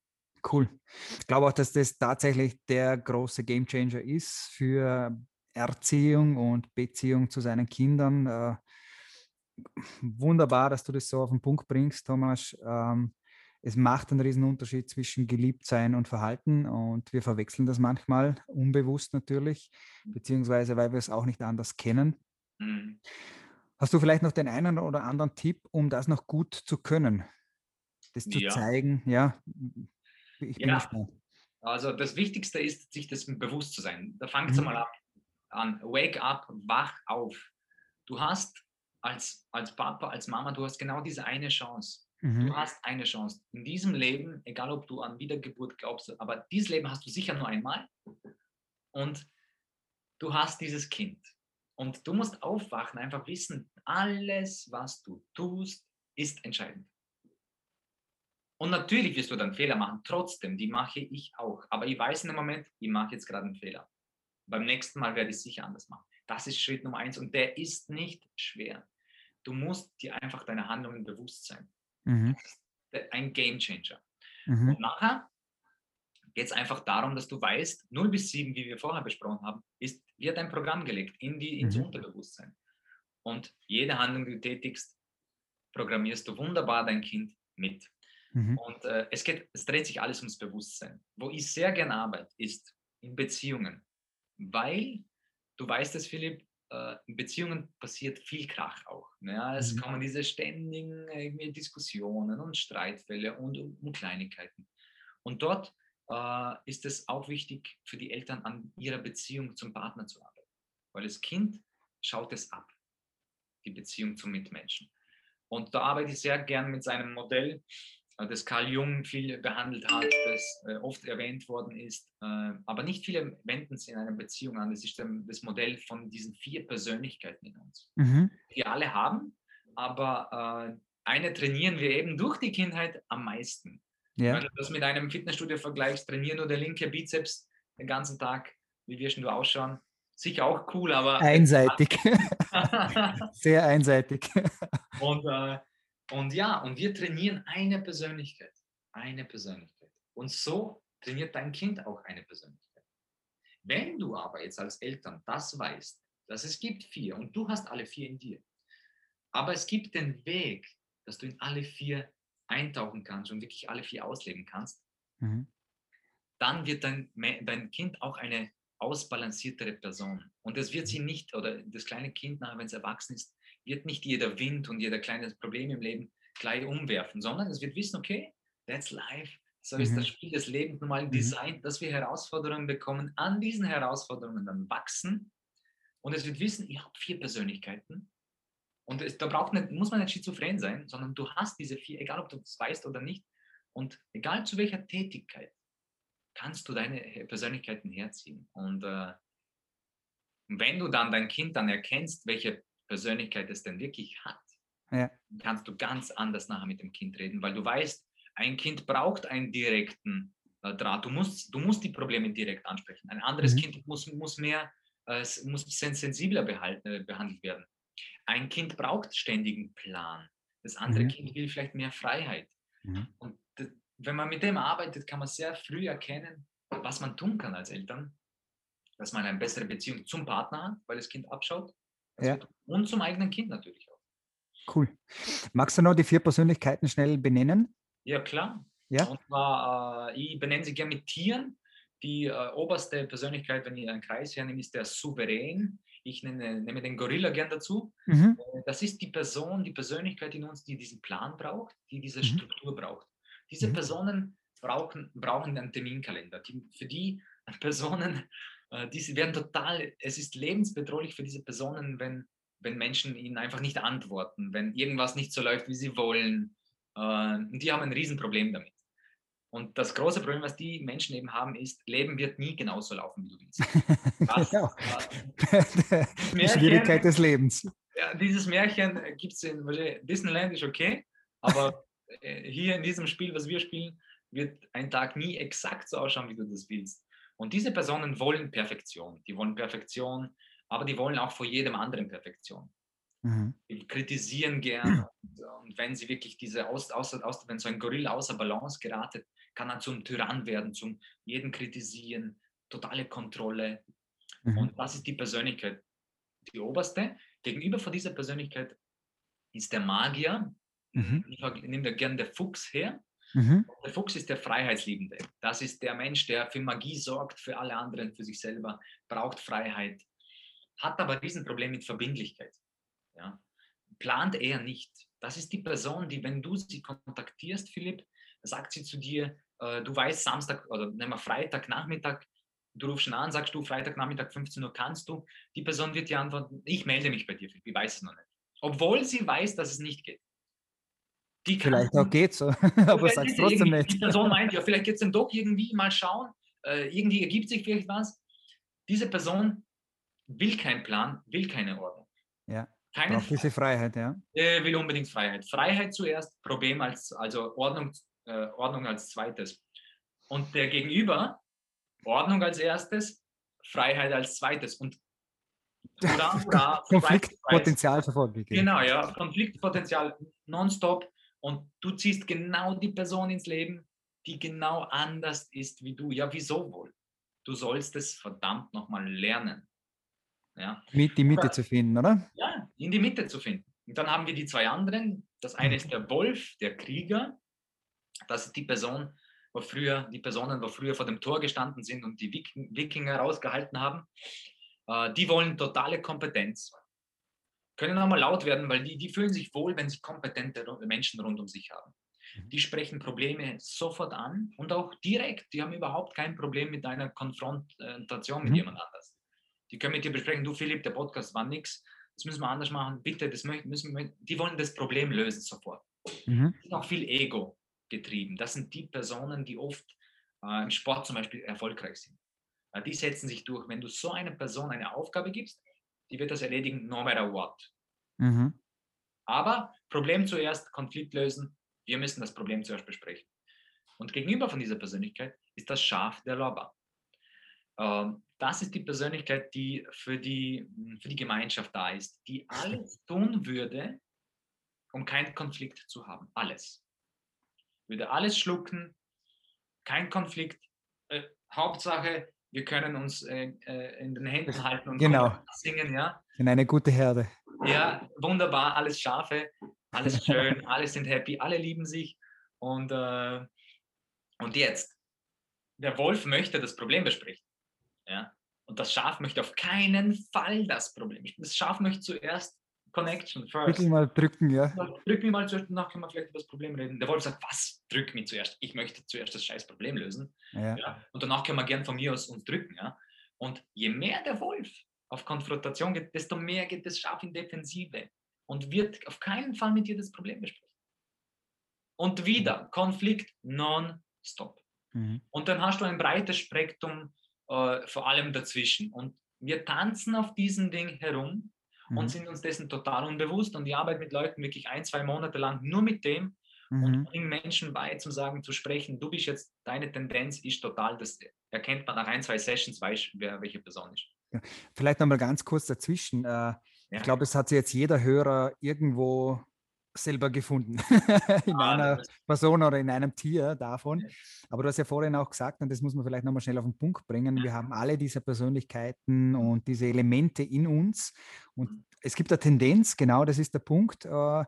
Cool. Ich glaube auch, dass das tatsächlich der große Gamechanger ist für Erziehung und Beziehung zu seinen Kindern. Wunderbar, dass du das so auf den Punkt bringst, Thomas. Ähm, es macht einen riesen Unterschied zwischen Geliebtsein und Verhalten und wir verwechseln das manchmal unbewusst natürlich, beziehungsweise weil wir es auch nicht anders kennen. Mhm. Hast du vielleicht noch den einen oder anderen Tipp, um das noch gut zu können? Das zu ja. zeigen, ja, ich bin ja. gespannt. Also das Wichtigste ist, sich das bewusst zu sein. Da fängt es mhm. mal ab, an. Wake up, wach auf. Du hast als, als Papa, als Mama, du hast genau diese eine Chance. Mhm. Du hast eine Chance. In diesem Leben, egal ob du an Wiedergeburt glaubst, aber dieses Leben hast du sicher nur einmal. Und du hast dieses Kind. Und du musst aufwachen, einfach wissen, alles, was du tust, ist entscheidend. Und natürlich wirst du dann Fehler machen, trotzdem, die mache ich auch. Aber ich weiß in dem Moment, ich mache jetzt gerade einen Fehler. Beim nächsten Mal werde ich es sicher anders machen. Das ist Schritt Nummer eins und der ist nicht schwer. Du musst dir einfach deine Handlungen bewusst sein. Mhm. Ein Game Changer. Mhm. Und nachher geht es einfach darum, dass du weißt, 0 bis 7, wie wir vorher besprochen haben, ist, wird ein Programm gelegt in die, ins mhm. Unterbewusstsein. Und jede Handlung, die du tätigst, programmierst du wunderbar dein Kind mit. Mhm. Und äh, es, geht, es dreht sich alles ums Bewusstsein. Wo ich sehr gerne arbeite, ist in Beziehungen. Weil, du weißt es, Philipp, äh, in Beziehungen passiert viel Krach auch. Ja, ne? es mhm. kommen diese ständigen äh, Diskussionen und Streitfälle und um, Kleinigkeiten. Und dort äh, ist es auch wichtig für die Eltern an ihrer Beziehung zum Partner zu arbeiten. Weil das Kind schaut es ab, die Beziehung zum Mitmenschen. Und da arbeite ich sehr gern mit seinem Modell, das Carl Jung viel behandelt hat, das äh, oft erwähnt worden ist. Äh, aber nicht viele wenden es in einer Beziehung an. Das ist das Modell von diesen vier Persönlichkeiten in uns, mhm. die wir alle haben. Aber eine trainieren wir eben durch die Kindheit am meisten. Ja. Wenn du das mit einem Fitnessstudio vergleichst, trainieren nur der linke Bizeps den ganzen Tag, wie wir schon du ausschauen. Sicher auch cool, aber. Einseitig. [LAUGHS] Sehr einseitig. Und äh, und ja, und wir trainieren eine Persönlichkeit. Eine Persönlichkeit. Und so trainiert dein Kind auch eine Persönlichkeit. Wenn du aber jetzt als Eltern das weißt, dass es gibt vier und du hast alle vier in dir, aber es gibt den Weg, dass du in alle vier eintauchen kannst und wirklich alle vier ausleben kannst, mhm. dann wird dein, dein Kind auch eine ausbalanciertere Person. Und das wird sie nicht, oder das kleine Kind, nachher, wenn es erwachsen ist, wird nicht jeder Wind und jeder kleine Problem im Leben gleich umwerfen, sondern es wird wissen, okay, that's life. So mhm. ist das mhm. Spiel des Lebens normal mhm. designt, dass wir Herausforderungen bekommen, an diesen Herausforderungen dann wachsen. Und es wird wissen, ich habe vier Persönlichkeiten. Und es, da braucht nicht, muss man nicht schizophren sein, sondern du hast diese vier, egal ob du es weißt oder nicht. Und egal zu welcher Tätigkeit, kannst du deine Persönlichkeiten herziehen. Und äh, wenn du dann dein Kind dann erkennst, welche Persönlichkeit es denn wirklich hat, ja. kannst du ganz anders nachher mit dem Kind reden, weil du weißt, ein Kind braucht einen direkten äh, Draht. Du musst, du musst die Probleme direkt ansprechen. Ein anderes mhm. Kind muss, muss mehr, äh, muss sensibler behalten, äh, behandelt werden. Ein Kind braucht ständigen Plan. Das andere mhm. Kind will vielleicht mehr Freiheit. Mhm. Und wenn man mit dem arbeitet, kann man sehr früh erkennen, was man tun kann als Eltern, dass man eine bessere Beziehung zum Partner hat, weil das Kind abschaut ja. Und zum eigenen Kind natürlich auch. Cool. Magst du noch die vier Persönlichkeiten schnell benennen? Ja, klar. Ja? Und zwar, äh, ich benenne sie gerne mit Tieren. Die äh, oberste Persönlichkeit, wenn ich einen Kreis hernehme, ist der Souverän. Ich nenne, nehme den Gorilla gern dazu. Mhm. Äh, das ist die Person, die Persönlichkeit in uns, die diesen Plan braucht, die diese mhm. Struktur braucht. Diese mhm. Personen brauchen, brauchen einen Terminkalender. Die, für die [LAUGHS] Personen äh, diese werden total, es ist lebensbedrohlich für diese Personen, wenn, wenn Menschen ihnen einfach nicht antworten, wenn irgendwas nicht so läuft, wie sie wollen. Äh, und die haben ein Riesenproblem damit. Und das große Problem, was die Menschen eben haben, ist, Leben wird nie genauso laufen, wie du willst. [LAUGHS] Das, genau. äh, [LAUGHS] die Märchen, Schwierigkeit des Lebens. Ja, dieses Märchen gibt es in Disneyland, ist okay, aber äh, hier in diesem Spiel, was wir spielen, wird ein Tag nie exakt so ausschauen, wie du das willst. Und diese Personen wollen Perfektion. Die wollen Perfektion aber die wollen auch vor jedem anderen Perfektion. Mhm. Die kritisieren gern und, und, wenn sie wirklich diese, aus, außer, außer, wenn so ein Gorilla außer Balance geratet, kann er zum Tyrann werden, zum jeden kritisieren, totale Kontrolle. Mhm. Und das ist die Persönlichkeit, die oberste. Gegenüber von dieser Persönlichkeit ist der Magier. Mhm. Ich nehme da gerne der Fuchs her. Mhm. Der Fuchs ist der Freiheitsliebende. Das ist der Mensch, der für Magie sorgt, für alle anderen, für sich selber, braucht Freiheit, hat aber diesen Problem mit Verbindlichkeit. Ja? Plant er nicht. Das ist die Person, die, wenn du sie kontaktierst, Philipp, sagt sie zu dir, äh, du weißt Samstag oder nehmen wir Freitagnachmittag, du rufst schon an, sagst du, Freitagnachmittag 15 Uhr kannst du. Die Person wird dir antworten, ich melde mich bei dir, Philipp, ich weiß es noch nicht. Obwohl sie weiß, dass es nicht geht. Die vielleicht auch geht so, [LAUGHS] aber sagst trotzdem nicht. Die Person meint, ja, vielleicht geht es dann doch irgendwie mal schauen, äh, irgendwie ergibt sich vielleicht was. Diese Person will keinen Plan, will keine Ordnung. Ja. Keine Braucht diese Freiheit, ja. Äh, will unbedingt Freiheit. Freiheit zuerst, Problem als, also Ordnung, äh, Ordnung als zweites. Und der Gegenüber, Ordnung als erstes, Freiheit als zweites. Und hurra, hurra, [LAUGHS] Konfliktpotenzial gegeben. Genau, ja. Konfliktpotenzial nonstop. Und du ziehst genau die Person ins Leben, die genau anders ist wie du. Ja, wieso wohl? Du sollst es verdammt nochmal lernen. Ja. Mit die Mitte zu finden, oder? Ja, in die Mitte zu finden. Und dann haben wir die zwei anderen. Das eine ist der Wolf, der Krieger. Das ist die Person, wo früher, die Personen, wo früher vor dem Tor gestanden sind und die Wikinger rausgehalten haben. Äh, die wollen totale Kompetenz. Können auch mal laut werden, weil die, die fühlen sich wohl, wenn sie kompetente Menschen rund um sich haben. Mhm. Die sprechen Probleme sofort an und auch direkt. Die haben überhaupt kein Problem mit einer Konfrontation mit mhm. jemand anders. Die können mit dir besprechen, du Philipp, der Podcast war nichts, das müssen wir anders machen, bitte, das müssen wir, die wollen das Problem lösen sofort. Mhm. sind auch viel Ego getrieben. Das sind die Personen, die oft äh, im Sport zum Beispiel erfolgreich sind. Äh, die setzen sich durch. Wenn du so einer Person eine Aufgabe gibst, die wird das erledigen, no matter what. Mhm. Aber Problem zuerst, Konflikt lösen, wir müssen das Problem zuerst besprechen. Und gegenüber von dieser Persönlichkeit ist das Schaf der Lobber. Ähm, das ist die Persönlichkeit, die für die, für die Gemeinschaft da ist, die [LAUGHS] alles tun würde, um keinen Konflikt zu haben. Alles. Würde alles schlucken, kein Konflikt. Äh, Hauptsache, wir können uns äh, äh in den Händen halten und genau. singen, ja. In eine gute Herde. Ja, wunderbar, alles Schafe, alles schön, [LAUGHS] alle sind happy, alle lieben sich. Und, äh, und jetzt, der Wolf möchte das Problem besprechen. Ja? Und das Schaf möchte auf keinen Fall das Problem. Das Schaf möchte zuerst Connection first. Wirklich mal drücken, ja. Drück mich mal zuerst, danach können wir vielleicht über das Problem reden. Der Wolf sagt, was? Drück mich zuerst. Ich möchte zuerst das scheiß Problem lösen. Ja. ja. Und danach können wir gern von mir aus uns drücken. Ja. Und je mehr der Wolf auf Konfrontation geht, desto mehr geht das Schaf in Defensive und wird auf keinen Fall mit dir das Problem besprechen. Und wieder Konflikt non-stop. Mhm. Und dann hast du ein breites Spektrum äh, vor allem dazwischen. Und wir tanzen auf diesem Ding herum mhm. und sind uns dessen total unbewusst. Und ich arbeite mit Leuten wirklich ein, zwei Monate lang nur mit dem mhm. und bringe Menschen bei, zu sagen, zu sprechen, du bist jetzt, deine Tendenz ist total, das erkennt man nach ein, zwei Sessions, weiß, wer welche Person ist. Vielleicht nochmal ganz kurz dazwischen. Äh, ja. Ich glaube, es hat sich jetzt jeder Hörer irgendwo selber gefunden, [LAUGHS] in ah, einer Person oder in einem Tier davon. Aber du hast ja vorhin auch gesagt, und das muss man vielleicht nochmal schnell auf den Punkt bringen, wir haben alle diese Persönlichkeiten und diese Elemente in uns. Und mhm. es gibt eine Tendenz, genau das ist der Punkt. Äh,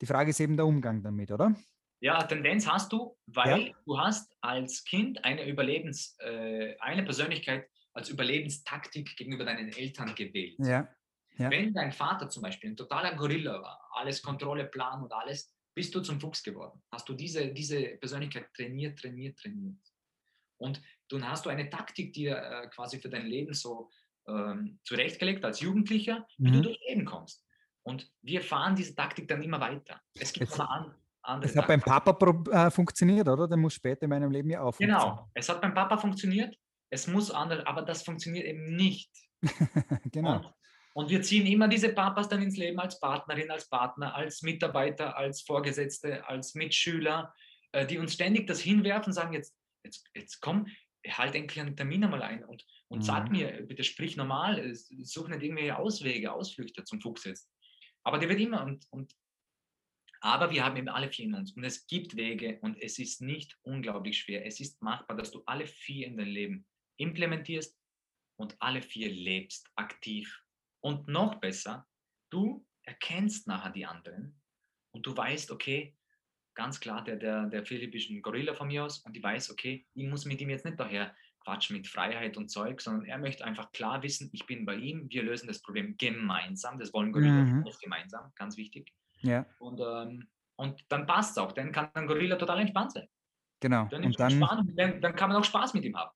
die Frage ist eben der Umgang damit, oder? Ja, Tendenz hast du, weil ja. du hast als Kind eine Überlebens, äh, eine Persönlichkeit als Überlebenstaktik gegenüber deinen Eltern gewählt. Ja. Ja. Wenn dein Vater zum Beispiel ein totaler Gorilla war, alles Kontrolle, Plan und alles, bist du zum Fuchs geworden. Hast du diese, diese Persönlichkeit trainiert, trainiert, trainiert. Und dann hast du eine Taktik dir äh, quasi für dein Leben so ähm, zurechtgelegt als Jugendlicher, wie mhm. du durchs Leben kommst. Und wir fahren diese Taktik dann immer weiter. Es gibt es, an, andere. Es hat beim Papa äh, funktioniert, oder? Der muss später in meinem Leben ja auch Genau, es hat beim Papa funktioniert, es muss anders, aber das funktioniert eben nicht. [LAUGHS] genau. Und und wir ziehen immer diese Papas dann ins Leben als Partnerin, als Partner, als Mitarbeiter, als Vorgesetzte, als Mitschüler, äh, die uns ständig das hinwerfen, sagen jetzt, jetzt, jetzt komm, halt endlich einen Termin einmal ein und, und mhm. sag mir, bitte sprich normal, such nicht irgendwelche Auswege, Ausflüchte zum Fuchs jetzt. Aber der wird immer und, und aber wir haben eben alle vier in uns und es gibt Wege und es ist nicht unglaublich schwer. Es ist machbar, dass du alle vier in dein Leben implementierst und alle vier lebst aktiv. Und noch besser, du erkennst nachher die anderen und du weißt, okay, ganz klar, der, der, der Philipp ist ein Gorilla von mir aus und ich weiß, okay, ich muss mit ihm jetzt nicht daher quatschen mit Freiheit und Zeug, sondern er möchte einfach klar wissen, ich bin bei ihm, wir lösen das Problem gemeinsam, das wollen Gorilla mhm. gemeinsam, ganz wichtig. Ja. Und, ähm, und dann passt es auch, dann kann ein Gorilla total entspannt sein. Genau. Dann, und dann, dann, kann man auch Spaß mit ihm haben.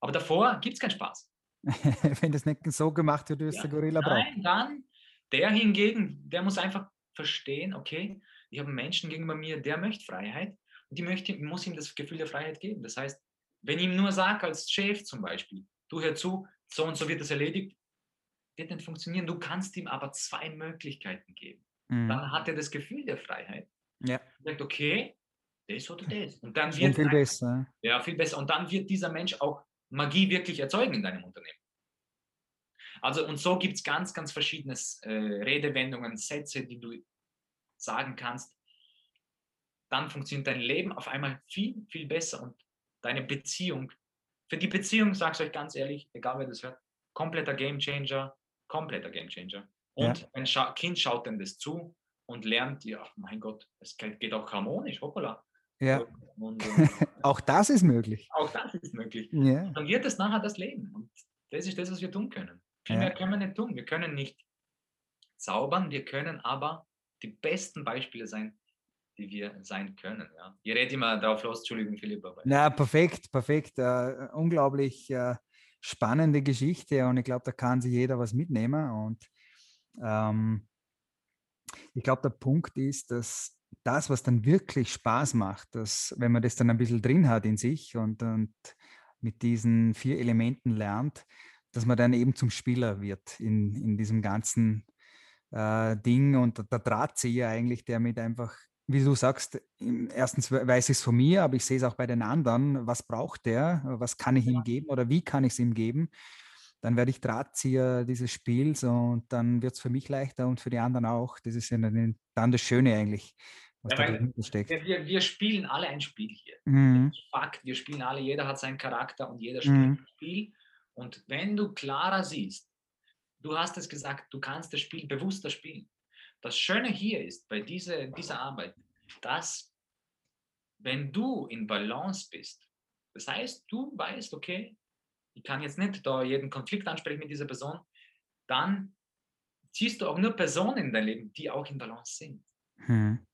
Aber davor gibt es keinen Spaß. [LAUGHS] Wenn das nicht so gemacht wird, es ja, der Gorilla braucht. Nein, dann, der hingegen, der muss einfach verstehen, okay, ich habe einen Menschen gegenüber mir, der möchte Freiheit und die möchte, muss ihm das Gefühl der Freiheit geben. Das heißt, wenn ich ihm nur sage, als Chef zum Beispiel, du hör zu, so und so wird das erledigt, wird nicht funktionieren. Du kannst ihm aber zwei Möglichkeiten geben. Mhm. Dann hat er das Gefühl der Freiheit. Ja. Sagt, okay, das oder das. Und dann wird viel besser. Ja, viel besser. Und dann wird dieser Mensch auch Magie wirklich erzeugen in deinem Unternehmen. Also, und so gibt es ganz, ganz verschiedene äh, Redewendungen, Sätze, die du sagen kannst. Dann funktioniert dein Leben auf einmal viel, viel besser und deine Beziehung. Für die Beziehung, sag's euch ganz ehrlich, egal wer das hört, kompletter Gamechanger, kompletter Gamechanger. Und ja. ein Kind schaut dann das zu und lernt, ja, mein Gott, es geht auch harmonisch, hoppala. Ja. Und, [LAUGHS] äh, auch das ist möglich. Auch das ist möglich. Ja. Dann wird es nachher das Leben. Und das ist das, was wir tun können. Viel ja. mehr können wir nicht tun. Wir können nicht zaubern, wir können aber die besten Beispiele sein, die wir sein können. Ja. Ihr redet immer drauf los, Entschuldigung, Philipp. Aber Na, perfekt, perfekt. Uh, unglaublich uh, spannende Geschichte und ich glaube, da kann sich jeder was mitnehmen. Und ähm, ich glaube, der Punkt ist, dass das, was dann wirklich Spaß macht, dass, wenn man das dann ein bisschen drin hat in sich und, und mit diesen vier Elementen lernt, dass man dann eben zum Spieler wird in, in diesem ganzen äh, Ding. Und der Drahtzieher eigentlich, der mit einfach, wie du sagst, erstens weiß ich es von mir, aber ich sehe es auch bei den anderen, was braucht der, was kann ich ihm geben oder wie kann ich es ihm geben dann werde ich Drahtzieher dieses Spiels und dann wird es für mich leichter und für die anderen auch. Das ist ja dann, das Schöne eigentlich, was ja, da drin steckt. Wir, wir, spielen alle ein Spiel hier. Mhm. Fakt, wir spielen alle, jeder hat seinen Charakter und jeder spielt mhm. ein Spiel. Und wenn du klarer siehst, du hast es gesagt, du kannst das Spiel bewusster spielen. Das Schöne hier ist bei dieser, dieser Arbeit, dass wenn du in Balance bist, das heißt, du weißt, okay, ich kann jetzt nicht da jeden Konflikt ansprechen mit dieser Person, dann ziehst du auch nur Personen in dein Leben, die auch in Balance sind. Hm.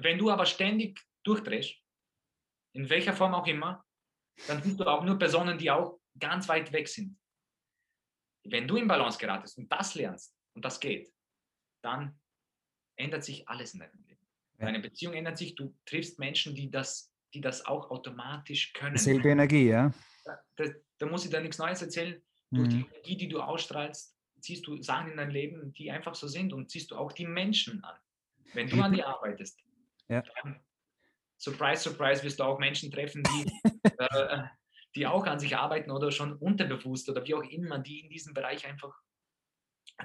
Wenn du aber ständig durchdrehst, in welcher Form auch immer, dann siehst du auch nur Personen, die auch ganz weit weg sind. Wenn du in Balance geratest und das lernst und das geht, dann ändert sich alles in deinem Leben. Deine Beziehung ändert sich, du triffst Menschen, die das, die das auch automatisch können. Selbe Energie, ja da, da muss ich da nichts Neues erzählen. Mhm. Durch die Energie, die du ausstrahlst, ziehst du Sachen in dein Leben, die einfach so sind und ziehst du auch die Menschen an. Wenn du an die arbeitest, ja. dann, surprise, surprise, wirst du auch Menschen treffen, die, [LAUGHS] äh, die auch an sich arbeiten oder schon unterbewusst oder wie auch immer, die in diesem Bereich einfach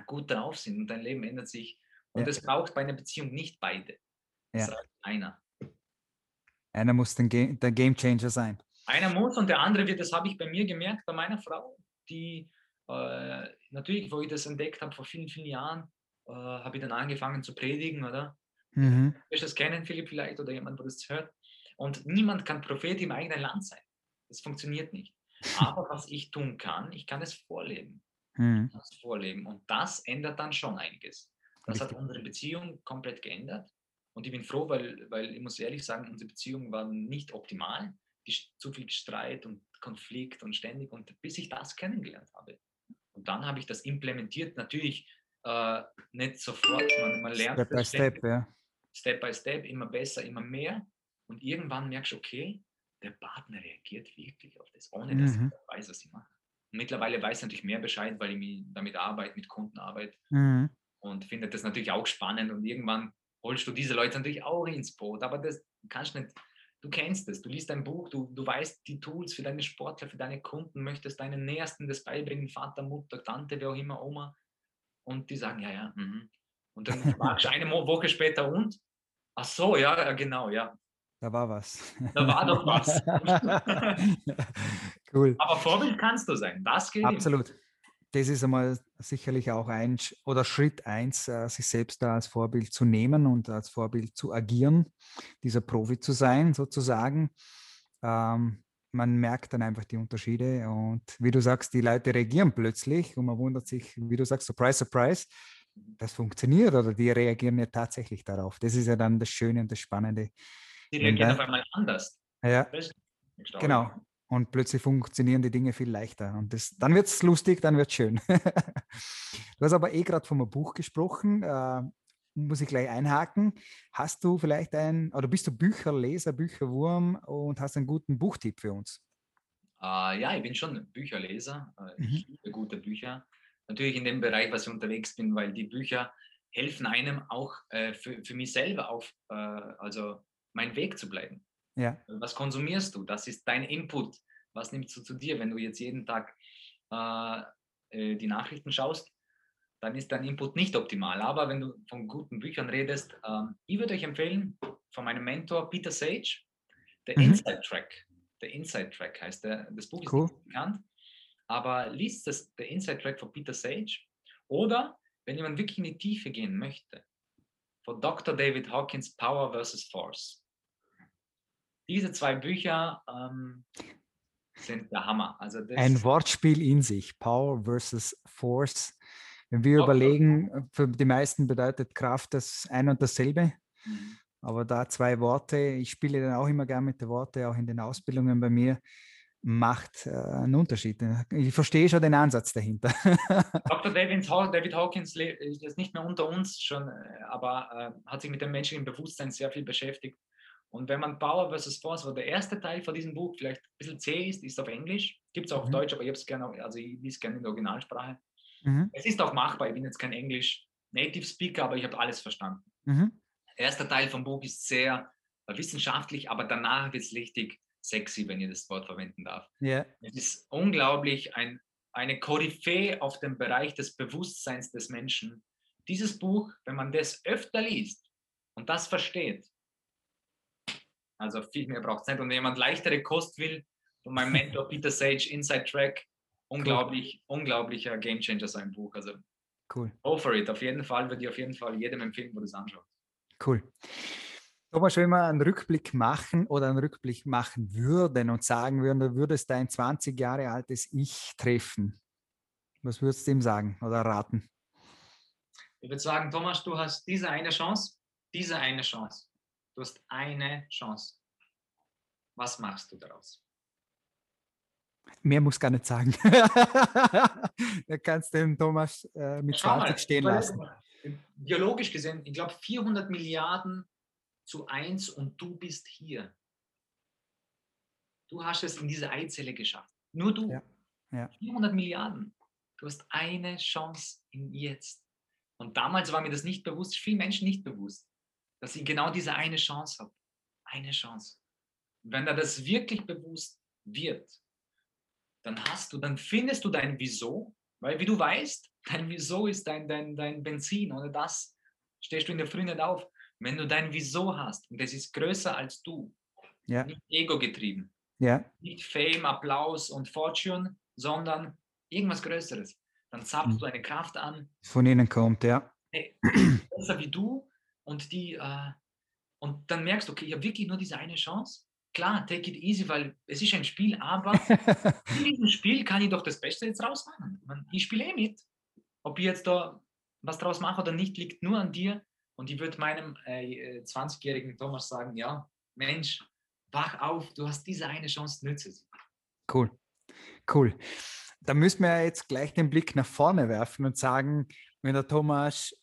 gut drauf sind und dein Leben ändert sich. Und es ja. braucht bei einer Beziehung nicht beide. Ja. einer. Einer muss der Game Changer sein. Einer muss und der andere wird, das habe ich bei mir gemerkt, bei meiner Frau, die äh, natürlich, wo ich das entdeckt habe vor vielen, vielen Jahren, äh, habe ich dann angefangen zu predigen, oder? Mhm. Du wirst das kennen, Philipp, vielleicht, oder jemand, der das hört. Und niemand kann Prophet im eigenen Land sein. Das funktioniert nicht. Aber was ich tun kann, ich kann es vorleben. Mhm. Das vorleben. Und das ändert dann schon einiges. Das Richtig. hat unsere Beziehung komplett geändert. Und ich bin froh, weil, weil ich muss ehrlich sagen, unsere Beziehung war nicht optimal zu viel Streit und Konflikt und ständig und bis ich das kennengelernt habe. Und dann habe ich das implementiert, natürlich äh, nicht sofort, man, man lernt Step by Step, Step, ja. Step by Step, immer besser, immer mehr. Und irgendwann merkst du, okay, der Partner reagiert wirklich auf das, ohne dass mhm. er weiß, was ich mache. Und mittlerweile weiß ich natürlich mehr Bescheid, weil ich damit arbeite, mit Kunden arbeite. Mhm. Und finde das natürlich auch spannend. Und irgendwann holst du diese Leute natürlich auch ins Boot. Aber das kannst du nicht du kennst es, du liest ein Buch, du, du weißt die Tools für deine Sportler, für deine Kunden, möchtest deinen Nähersten das beibringen, Vater, Mutter, Tante, wer auch immer, Oma. Und die sagen, ja, ja. Mhm. Und dann [LAUGHS] fragst du eine Woche später und? Ach so, ja, genau, ja. Da war was. Da war doch was. [LAUGHS] [LAUGHS] cool. Aber Vorbild kannst du sein. Das geht. Absolut. Das ist einmal sicherlich auch ein oder Schritt eins, äh, sich selbst da als Vorbild zu nehmen und als Vorbild zu agieren, dieser Profi zu sein, sozusagen. Ähm, man merkt dann einfach die Unterschiede und wie du sagst, die Leute reagieren plötzlich und man wundert sich, wie du sagst, surprise, surprise, das funktioniert oder die reagieren ja tatsächlich darauf. Das ist ja dann das Schöne und das Spannende die reagieren auf einmal anders. Ja, genau. Und plötzlich funktionieren die Dinge viel leichter. Und das, dann wird es lustig, dann wird es schön. [LAUGHS] du hast aber eh gerade von einem Buch gesprochen. Äh, muss ich gleich einhaken. Hast du vielleicht ein, oder bist du Bücherleser, Bücherwurm und hast einen guten Buchtipp für uns? Uh, ja, ich bin schon Bücherleser. Äh, ich mhm. liebe gute Bücher. Natürlich in dem Bereich, was ich unterwegs bin, weil die Bücher helfen einem auch äh, für, für mich selber auf, äh, also mein Weg zu bleiben. Ja. Was konsumierst du? Das ist dein Input. Was nimmst du zu dir? Wenn du jetzt jeden Tag äh, äh, die Nachrichten schaust, dann ist dein Input nicht optimal. Aber wenn du von guten Büchern redest, äh, ich würde euch empfehlen, von meinem Mentor Peter Sage, der mhm. Inside Track. Der Inside Track heißt der. Das Buch ist cool. nicht bekannt, aber liest das, der Inside Track von Peter Sage. Oder wenn jemand wirklich in die Tiefe gehen möchte, von Dr. David Hawkins Power versus Force diese zwei Bücher ähm, sind der Hammer. Also Ein Wortspiel in sich, Power versus Force. Wenn wir okay. überlegen, für die meisten bedeutet Kraft das ein und dasselbe. Mhm. Aber da zwei Worte, ich spiele dann auch immer gerne mit den Worten, auch in den Ausbildungen bei mir, macht äh, einen Unterschied. Ich verstehe schon den Ansatz dahinter. [LAUGHS] Dr. David, David Hawkins ist jetzt nicht mehr unter uns schon, äh, aber äh, hat sich mit dem menschlichen Bewusstsein sehr viel beschäftigt. Und wenn man Power versus Force, wo der erste Teil von diesem Buch vielleicht ein bisschen zäh ist, ist auf Englisch. Gibt es auch auf mhm. Deutsch, aber ich habe es gerne, also ich lese gerne in der Originalsprache. Mhm. Es ist auch machbar. Ich bin jetzt kein Englisch Native Speaker, aber ich habe alles verstanden. Mhm. Der erste Teil vom Buch ist sehr wissenschaftlich, aber danach wird es richtig sexy, wenn ihr das Wort verwenden darf. Yeah. Es ist unglaublich ein, eine Koryphäe auf dem Bereich des Bewusstseins des Menschen. Dieses Buch, wenn man das öfter liest und das versteht, also viel mehr braucht es nicht. Und wenn jemand leichtere Kost will, von meinem Mentor Peter Sage, Inside Track, unglaublich, cool. unglaublicher Gamechanger sein Buch. Also cool. Go for it. Auf jeden Fall würde ich auf jeden Fall jedem empfehlen, wo das anschaut. Cool. Thomas, wenn wir einen Rückblick machen oder einen Rückblick machen würden und sagen würden, du würdest dein 20 Jahre altes Ich treffen, was würdest du ihm sagen oder raten? Ich würde sagen, Thomas, du hast diese eine Chance, diese eine Chance. Du hast eine Chance. Was machst du daraus? Mehr muss gar nicht sagen. [LAUGHS] da kannst du den Thomas äh, mit Schau 20 mal, stehen lassen. Biologisch gesehen, ich glaube 400 Milliarden zu 1 und du bist hier. Du hast es in diese Eizelle geschafft. Nur du. Ja. Ja. 400 Milliarden. Du hast eine Chance in jetzt. Und damals war mir das nicht bewusst, vielen Menschen nicht bewusst dass ich genau diese eine Chance habe. Eine Chance. wenn da das wirklich bewusst wird, dann hast du, dann findest du dein Wieso, weil wie du weißt, [LAUGHS] dein Wieso ist dein, dein, dein Benzin. Ohne das stehst du in der Früh nicht auf. Wenn du dein Wieso hast und das ist größer als du, ja. nicht ego getrieben, ja. nicht Fame, Applaus und Fortune, sondern irgendwas Größeres, dann zapfst mhm. du eine Kraft an. Von innen kommt, ja. Hey, [CLEARS THROAT] besser wie du und die äh, und dann merkst du, okay, ich habe wirklich nur diese eine Chance. Klar, take it easy, weil es ist ein Spiel, aber [LAUGHS] in diesem Spiel kann ich doch das Beste jetzt rausmachen. Ich spiele eh mit. Ob ich jetzt da was draus mache oder nicht, liegt nur an dir. Und ich würde meinem äh, 20-jährigen Thomas sagen, ja, Mensch, wach auf, du hast diese eine Chance, nütze sie. Cool, cool. Da müssen wir jetzt gleich den Blick nach vorne werfen und sagen, wenn der Thomas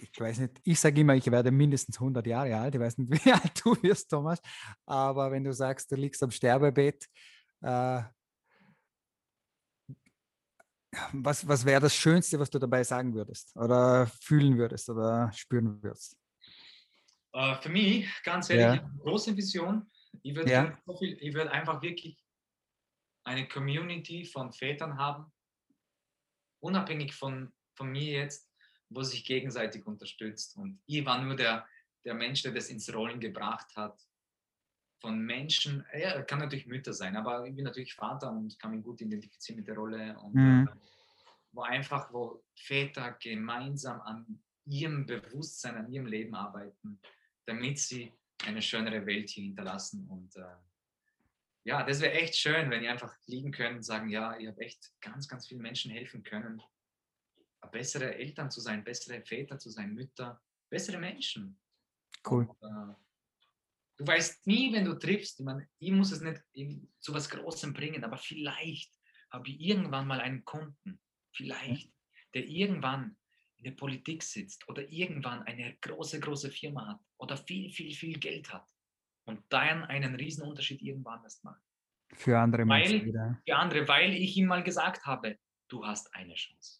ich weiß nicht, ich sage immer, ich werde mindestens 100 Jahre alt. Ich weiß nicht, [LAUGHS] wie alt du wirst, Thomas. Aber wenn du sagst, du liegst am Sterbebett, äh, was, was wäre das Schönste, was du dabei sagen würdest oder fühlen würdest oder spüren würdest? Uh, für mich, ganz ehrlich, ja. eine große Vision. Ich würde ja. so würd einfach wirklich eine Community von Vätern haben, unabhängig von, von mir jetzt, wo sich gegenseitig unterstützt. Und ich war nur der, der Mensch, der das ins Rollen gebracht hat. Von Menschen, ja, kann natürlich Mütter sein, aber ich bin natürlich Vater und kann mich gut identifizieren mit der Rolle. Und mhm. äh, wo einfach, wo Väter gemeinsam an ihrem Bewusstsein, an ihrem Leben arbeiten, damit sie eine schönere Welt hier hinterlassen. Und äh, ja, das wäre echt schön, wenn ihr einfach liegen könnt und sagen, ja, ihr habt echt ganz, ganz vielen Menschen helfen können, bessere Eltern zu sein, bessere Väter zu sein, Mütter, bessere Menschen. Cool. Und, äh, du weißt nie, wenn du triffst, ich, meine, ich muss es nicht zu was Großem bringen, aber vielleicht habe ich irgendwann mal einen Kunden, vielleicht, der irgendwann in der Politik sitzt oder irgendwann eine große, große Firma hat oder viel, viel, viel Geld hat und dann einen Riesenunterschied irgendwann erst macht. Für andere Menschen wieder. Für andere, weil ich ihm mal gesagt habe, du hast eine Chance.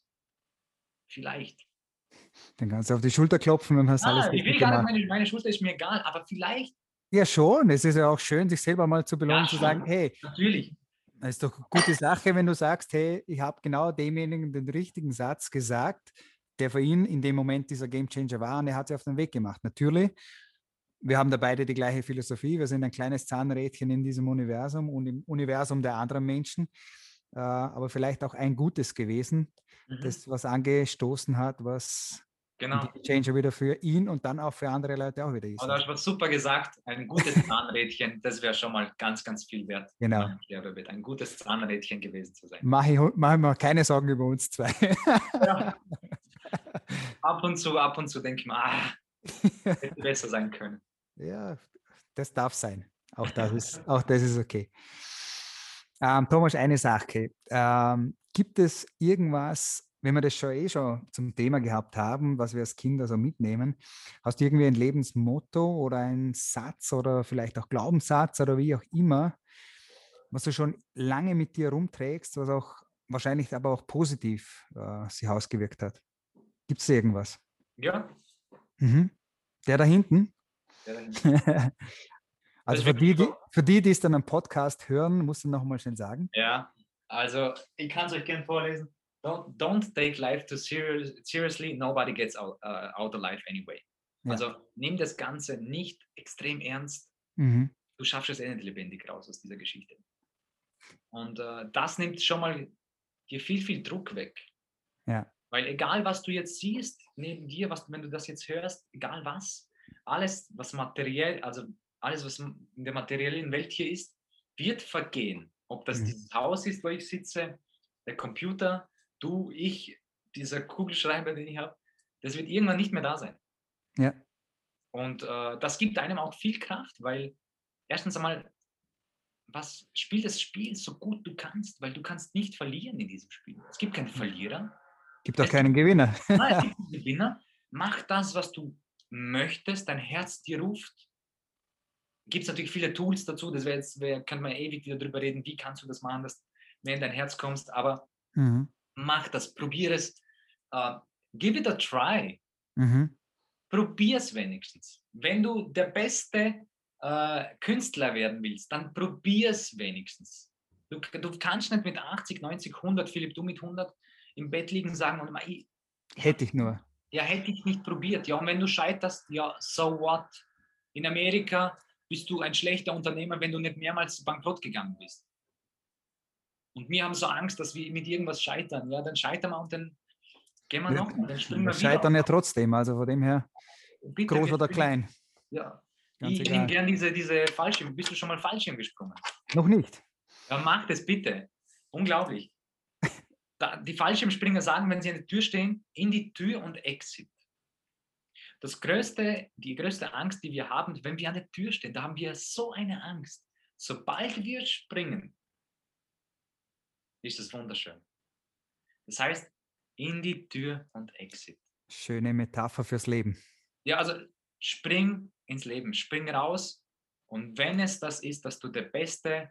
Vielleicht. Dann kannst du auf die Schulter klopfen und hast ah, alles Ich will gar nicht, meine, meine Schulter ist mir egal, aber vielleicht. Ja, schon. Es ist ja auch schön, sich selber mal zu belohnen, ja, zu sagen, hey, natürlich. Das ist doch eine gute Sache, wenn du sagst, hey, ich habe genau demjenigen den richtigen Satz gesagt, der für ihn in dem Moment dieser Gamechanger war und er hat sich auf den Weg gemacht. Natürlich, wir haben da beide die gleiche Philosophie. Wir sind ein kleines Zahnrädchen in diesem Universum und im Universum der anderen Menschen, äh, aber vielleicht auch ein Gutes gewesen, mhm. das was angestoßen hat, was genau. Changer wieder für ihn und dann auch für andere Leute auch wieder ist. Und du hast super gesagt, ein gutes Zahnrädchen, das wäre schon mal ganz, ganz viel wert. Genau. Ein gutes Zahnrädchen gewesen zu sein. Mache ich, mach ich mir keine Sorgen über uns zwei. Ja. [LAUGHS] ab und zu, ab und zu denke ich mir, ah, hätte besser sein können. Ja, das darf sein. Auch das [LAUGHS] ist, auch das ist okay. Ähm, Thomas, eine Sache. Ähm, gibt es irgendwas, wenn wir das schon eh schon zum Thema gehabt haben, was wir als Kinder so mitnehmen, hast du irgendwie ein Lebensmotto oder einen Satz oder vielleicht auch Glaubenssatz oder wie auch immer, was du schon lange mit dir rumträgst, was auch wahrscheinlich aber auch positiv äh, sich ausgewirkt hat? Gibt es irgendwas? Ja. Mhm. Der da hinten? Der da hinten. [LAUGHS] also für die, die, für die, die es dann am Podcast hören, musst du noch mal schön sagen. Ja, also ich kann es euch gerne vorlesen. Don't, don't take life too serious, seriously. Nobody gets out, uh, out of life anyway. Ja. Also nimm das Ganze nicht extrem ernst. Mhm. Du schaffst es eh nicht lebendig raus aus dieser Geschichte. Und uh, das nimmt schon mal dir viel, viel Druck weg. Ja. Weil egal, was du jetzt siehst, neben dir, was, wenn du das jetzt hörst, egal was, alles, was materiell, also alles, was in der materiellen Welt hier ist, wird vergehen. Ob das mhm. dieses Haus ist, wo ich sitze, der Computer, du, ich, dieser Kugelschreiber, den ich habe, das wird irgendwann nicht mehr da sein. Ja. Und äh, das gibt einem auch viel Kraft, weil erstens einmal, was spiel das Spiel so gut du kannst, weil du kannst nicht verlieren in diesem Spiel. Es gibt keinen Verlierer. Gibt auch keinen Gewinner. Nein, es [LAUGHS] gibt keinen Gewinner. Mach das, was du möchtest, dein Herz dir ruft. Gibt es natürlich viele Tools dazu, das wäre jetzt, wär, könnte man ewig wieder drüber reden, wie kannst du das machen, dass du in dein Herz kommst, aber mhm. mach das, probier es. Uh, give it a try. Mhm. Probier es wenigstens. Wenn du der beste uh, Künstler werden willst, dann probier es wenigstens. Du, du kannst nicht mit 80, 90, 100, Philipp, du mit 100, im Bett liegen sagen und ich, hätte ich nur. Ja, hätte ich nicht probiert. Ja, und wenn du scheiterst, ja, so what? In Amerika bist du ein schlechter Unternehmer, wenn du nicht mehrmals bankrott gegangen bist. Und wir haben so Angst, dass wir mit irgendwas scheitern. Ja, dann scheitern wir und dann gehen wir noch. Dann springen wir scheitern ja trotzdem, also von dem her, Bitte, groß oder klein. Ja, Ganz ich nehme gerne diese, diese Fallschirm. Bist du schon mal Fallschirm gesprungen? Noch nicht. Ja, mach das bitte. Unglaublich [LAUGHS] da, die Fallschirmspringer sagen, wenn sie an der Tür stehen, in die Tür und Exit. Das größte, die größte Angst, die wir haben, wenn wir an der Tür stehen, da haben wir so eine Angst. Sobald wir springen, ist es wunderschön. Das heißt, in die Tür und Exit. Schöne Metapher fürs Leben. Ja, also spring ins Leben, spring raus. Und wenn es das ist, dass du der beste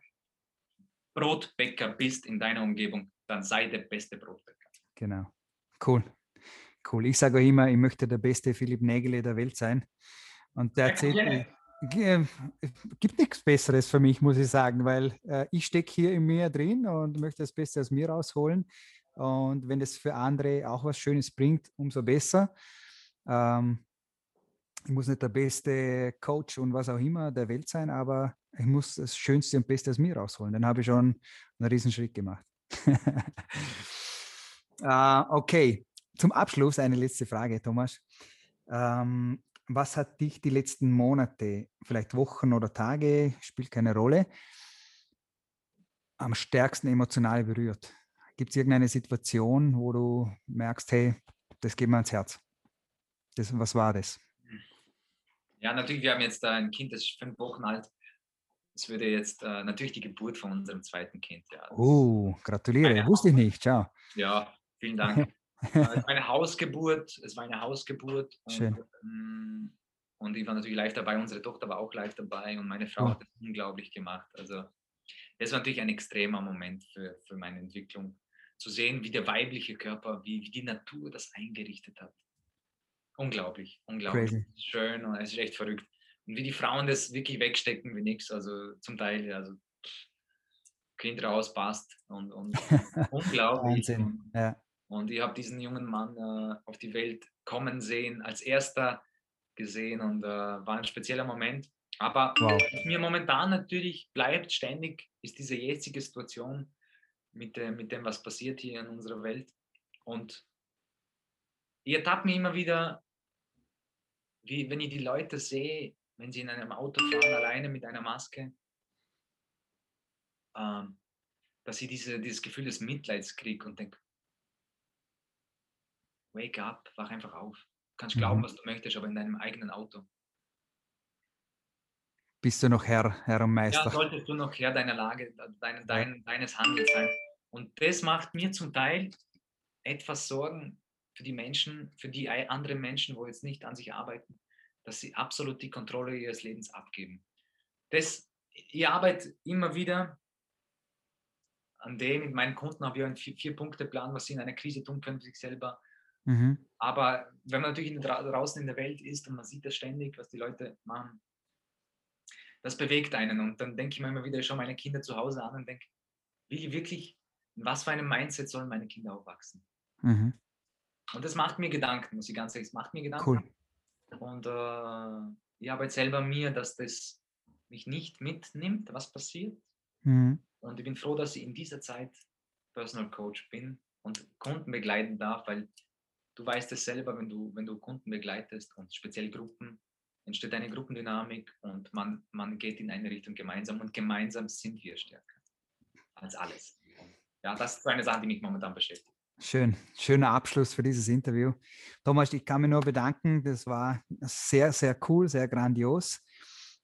Brotbäcker bist in deiner Umgebung, dann sei der beste Brotbäcker. Genau. Cool. Cool. Ich sage auch immer, ich möchte der beste Philipp Nägele der Welt sein. Und der erzählt, äh, gibt nichts Besseres für mich, muss ich sagen, weil äh, ich stecke hier in mir drin und möchte das Beste aus mir rausholen. Und wenn es für andere auch was Schönes bringt, umso besser. Ähm, ich muss nicht der beste Coach und was auch immer der Welt sein, aber ich muss das Schönste und Beste aus mir rausholen. Dann habe ich schon einen Riesenschritt gemacht. uh, [LAUGHS] okay, zum Abschluss eine letzte Frage, Thomas. Ähm, was hat dich die letzten Monate, vielleicht Wochen oder Tage, spielt keine Rolle, am stärksten emotional berührt? Gibt es irgendeine Situation, wo du merkst, hey, das geht mir ans Herz? Das, was war das? Ja, natürlich, wir haben jetzt ein Kind, das ist fünf Wochen alt. Es würde jetzt äh, natürlich die Geburt von unserem zweiten Kind. Ja. Oh, gratuliere, wusste ich nicht. Ciao. Ja, vielen Dank. [LAUGHS] es war eine Hausgeburt, es war eine Hausgeburt. Schön. Und, ähm, und ich war natürlich live dabei, unsere Tochter war auch live dabei und meine Frau oh. hat es unglaublich gemacht. Also das war natürlich ein extremer Moment für, für meine Entwicklung, zu sehen, wie der weibliche Körper, wie, wie die Natur das eingerichtet hat. Unglaublich, unglaublich Crazy. schön und es ist echt verrückt. Und wie die Frauen das wirklich wegstecken wie nichts, also zum Teil, also Kind raus passt und, und [LAUGHS] unglaublich. Wahnsinn. Ja. Und ich habe diesen jungen Mann äh, auf die Welt kommen sehen, als erster gesehen und äh, war ein spezieller Moment. Aber wow. was mir momentan natürlich bleibt, ständig, ist diese jetzige Situation mit, äh, mit dem, was passiert hier in unserer Welt. Und ich ertappe mich immer wieder, wie wenn ich die Leute sehe, wenn sie in einem Auto fahren, alleine mit einer Maske, ähm, dass ich diese, dieses Gefühl des Mitleids kriege und denke, wake up, wach einfach auf. Du kannst glauben, mhm. was du möchtest, aber in deinem eigenen Auto. Bist du noch Herr, Herr und Meister? Ja, solltest du noch Herr deiner Lage, dein, dein, deines Handels sein. Und das macht mir zum Teil etwas Sorgen für die Menschen, für die andere Menschen, wo jetzt nicht an sich arbeiten, dass sie absolut die Kontrolle ihres Lebens abgeben. Das, ich arbeite immer wieder an dem, mit meinen Kunden habe ich einen Vier-Punkte-Plan, was sie in einer Krise tun können, sich selber. Mhm. Aber wenn man natürlich draußen in der Welt ist und man sieht das ständig, was die Leute machen, das bewegt einen. Und dann denke ich mir immer wieder, ich schaue meine Kinder zu Hause an und denke, will ich wirklich, in was für einem Mindset sollen meine Kinder aufwachsen? Mhm. Und das macht mir Gedanken, muss ich ganz ehrlich, sagen, macht mir Gedanken. Cool. Und äh, ich arbeite selber mir, dass das mich nicht mitnimmt, was passiert. Mhm. Und ich bin froh, dass ich in dieser Zeit Personal Coach bin und Kunden begleiten darf, weil du weißt es selber, wenn du, wenn du Kunden begleitest und speziell Gruppen, entsteht eine Gruppendynamik und man, man geht in eine Richtung gemeinsam und gemeinsam sind wir stärker als alles. Ja, das ist eine Sache, die mich momentan beschäftigt. Schön, schöner Abschluss für dieses Interview. Thomas, ich kann mich nur bedanken. Das war sehr, sehr cool, sehr grandios.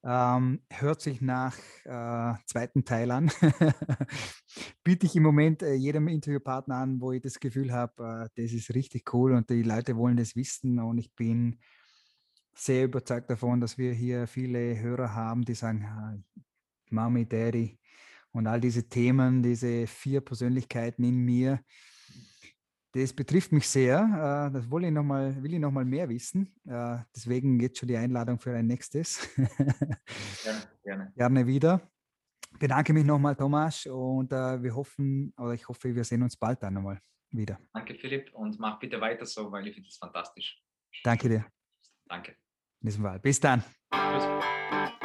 Ähm, hört sich nach äh, zweiten Teil an. [LAUGHS] Biete ich im Moment äh, jedem Interviewpartner an, wo ich das Gefühl habe, äh, das ist richtig cool und die Leute wollen das wissen. Und ich bin sehr überzeugt davon, dass wir hier viele Hörer haben, die sagen, Mami, Daddy und all diese Themen, diese vier Persönlichkeiten in mir, das betrifft mich sehr. Äh, das will ich nochmal noch mehr wissen. Äh, deswegen geht schon die Einladung für ein nächstes. Gerne, gerne. [LAUGHS] gerne wieder. Bedanke mich nochmal, Thomas, und äh, wir hoffen, oder ich hoffe, wir sehen uns bald dann nochmal wieder. Danke, Philipp, und mach bitte weiter so, weil ich finde es fantastisch. Danke dir. Danke. Diesem Fall. Bis dann. Tschüss.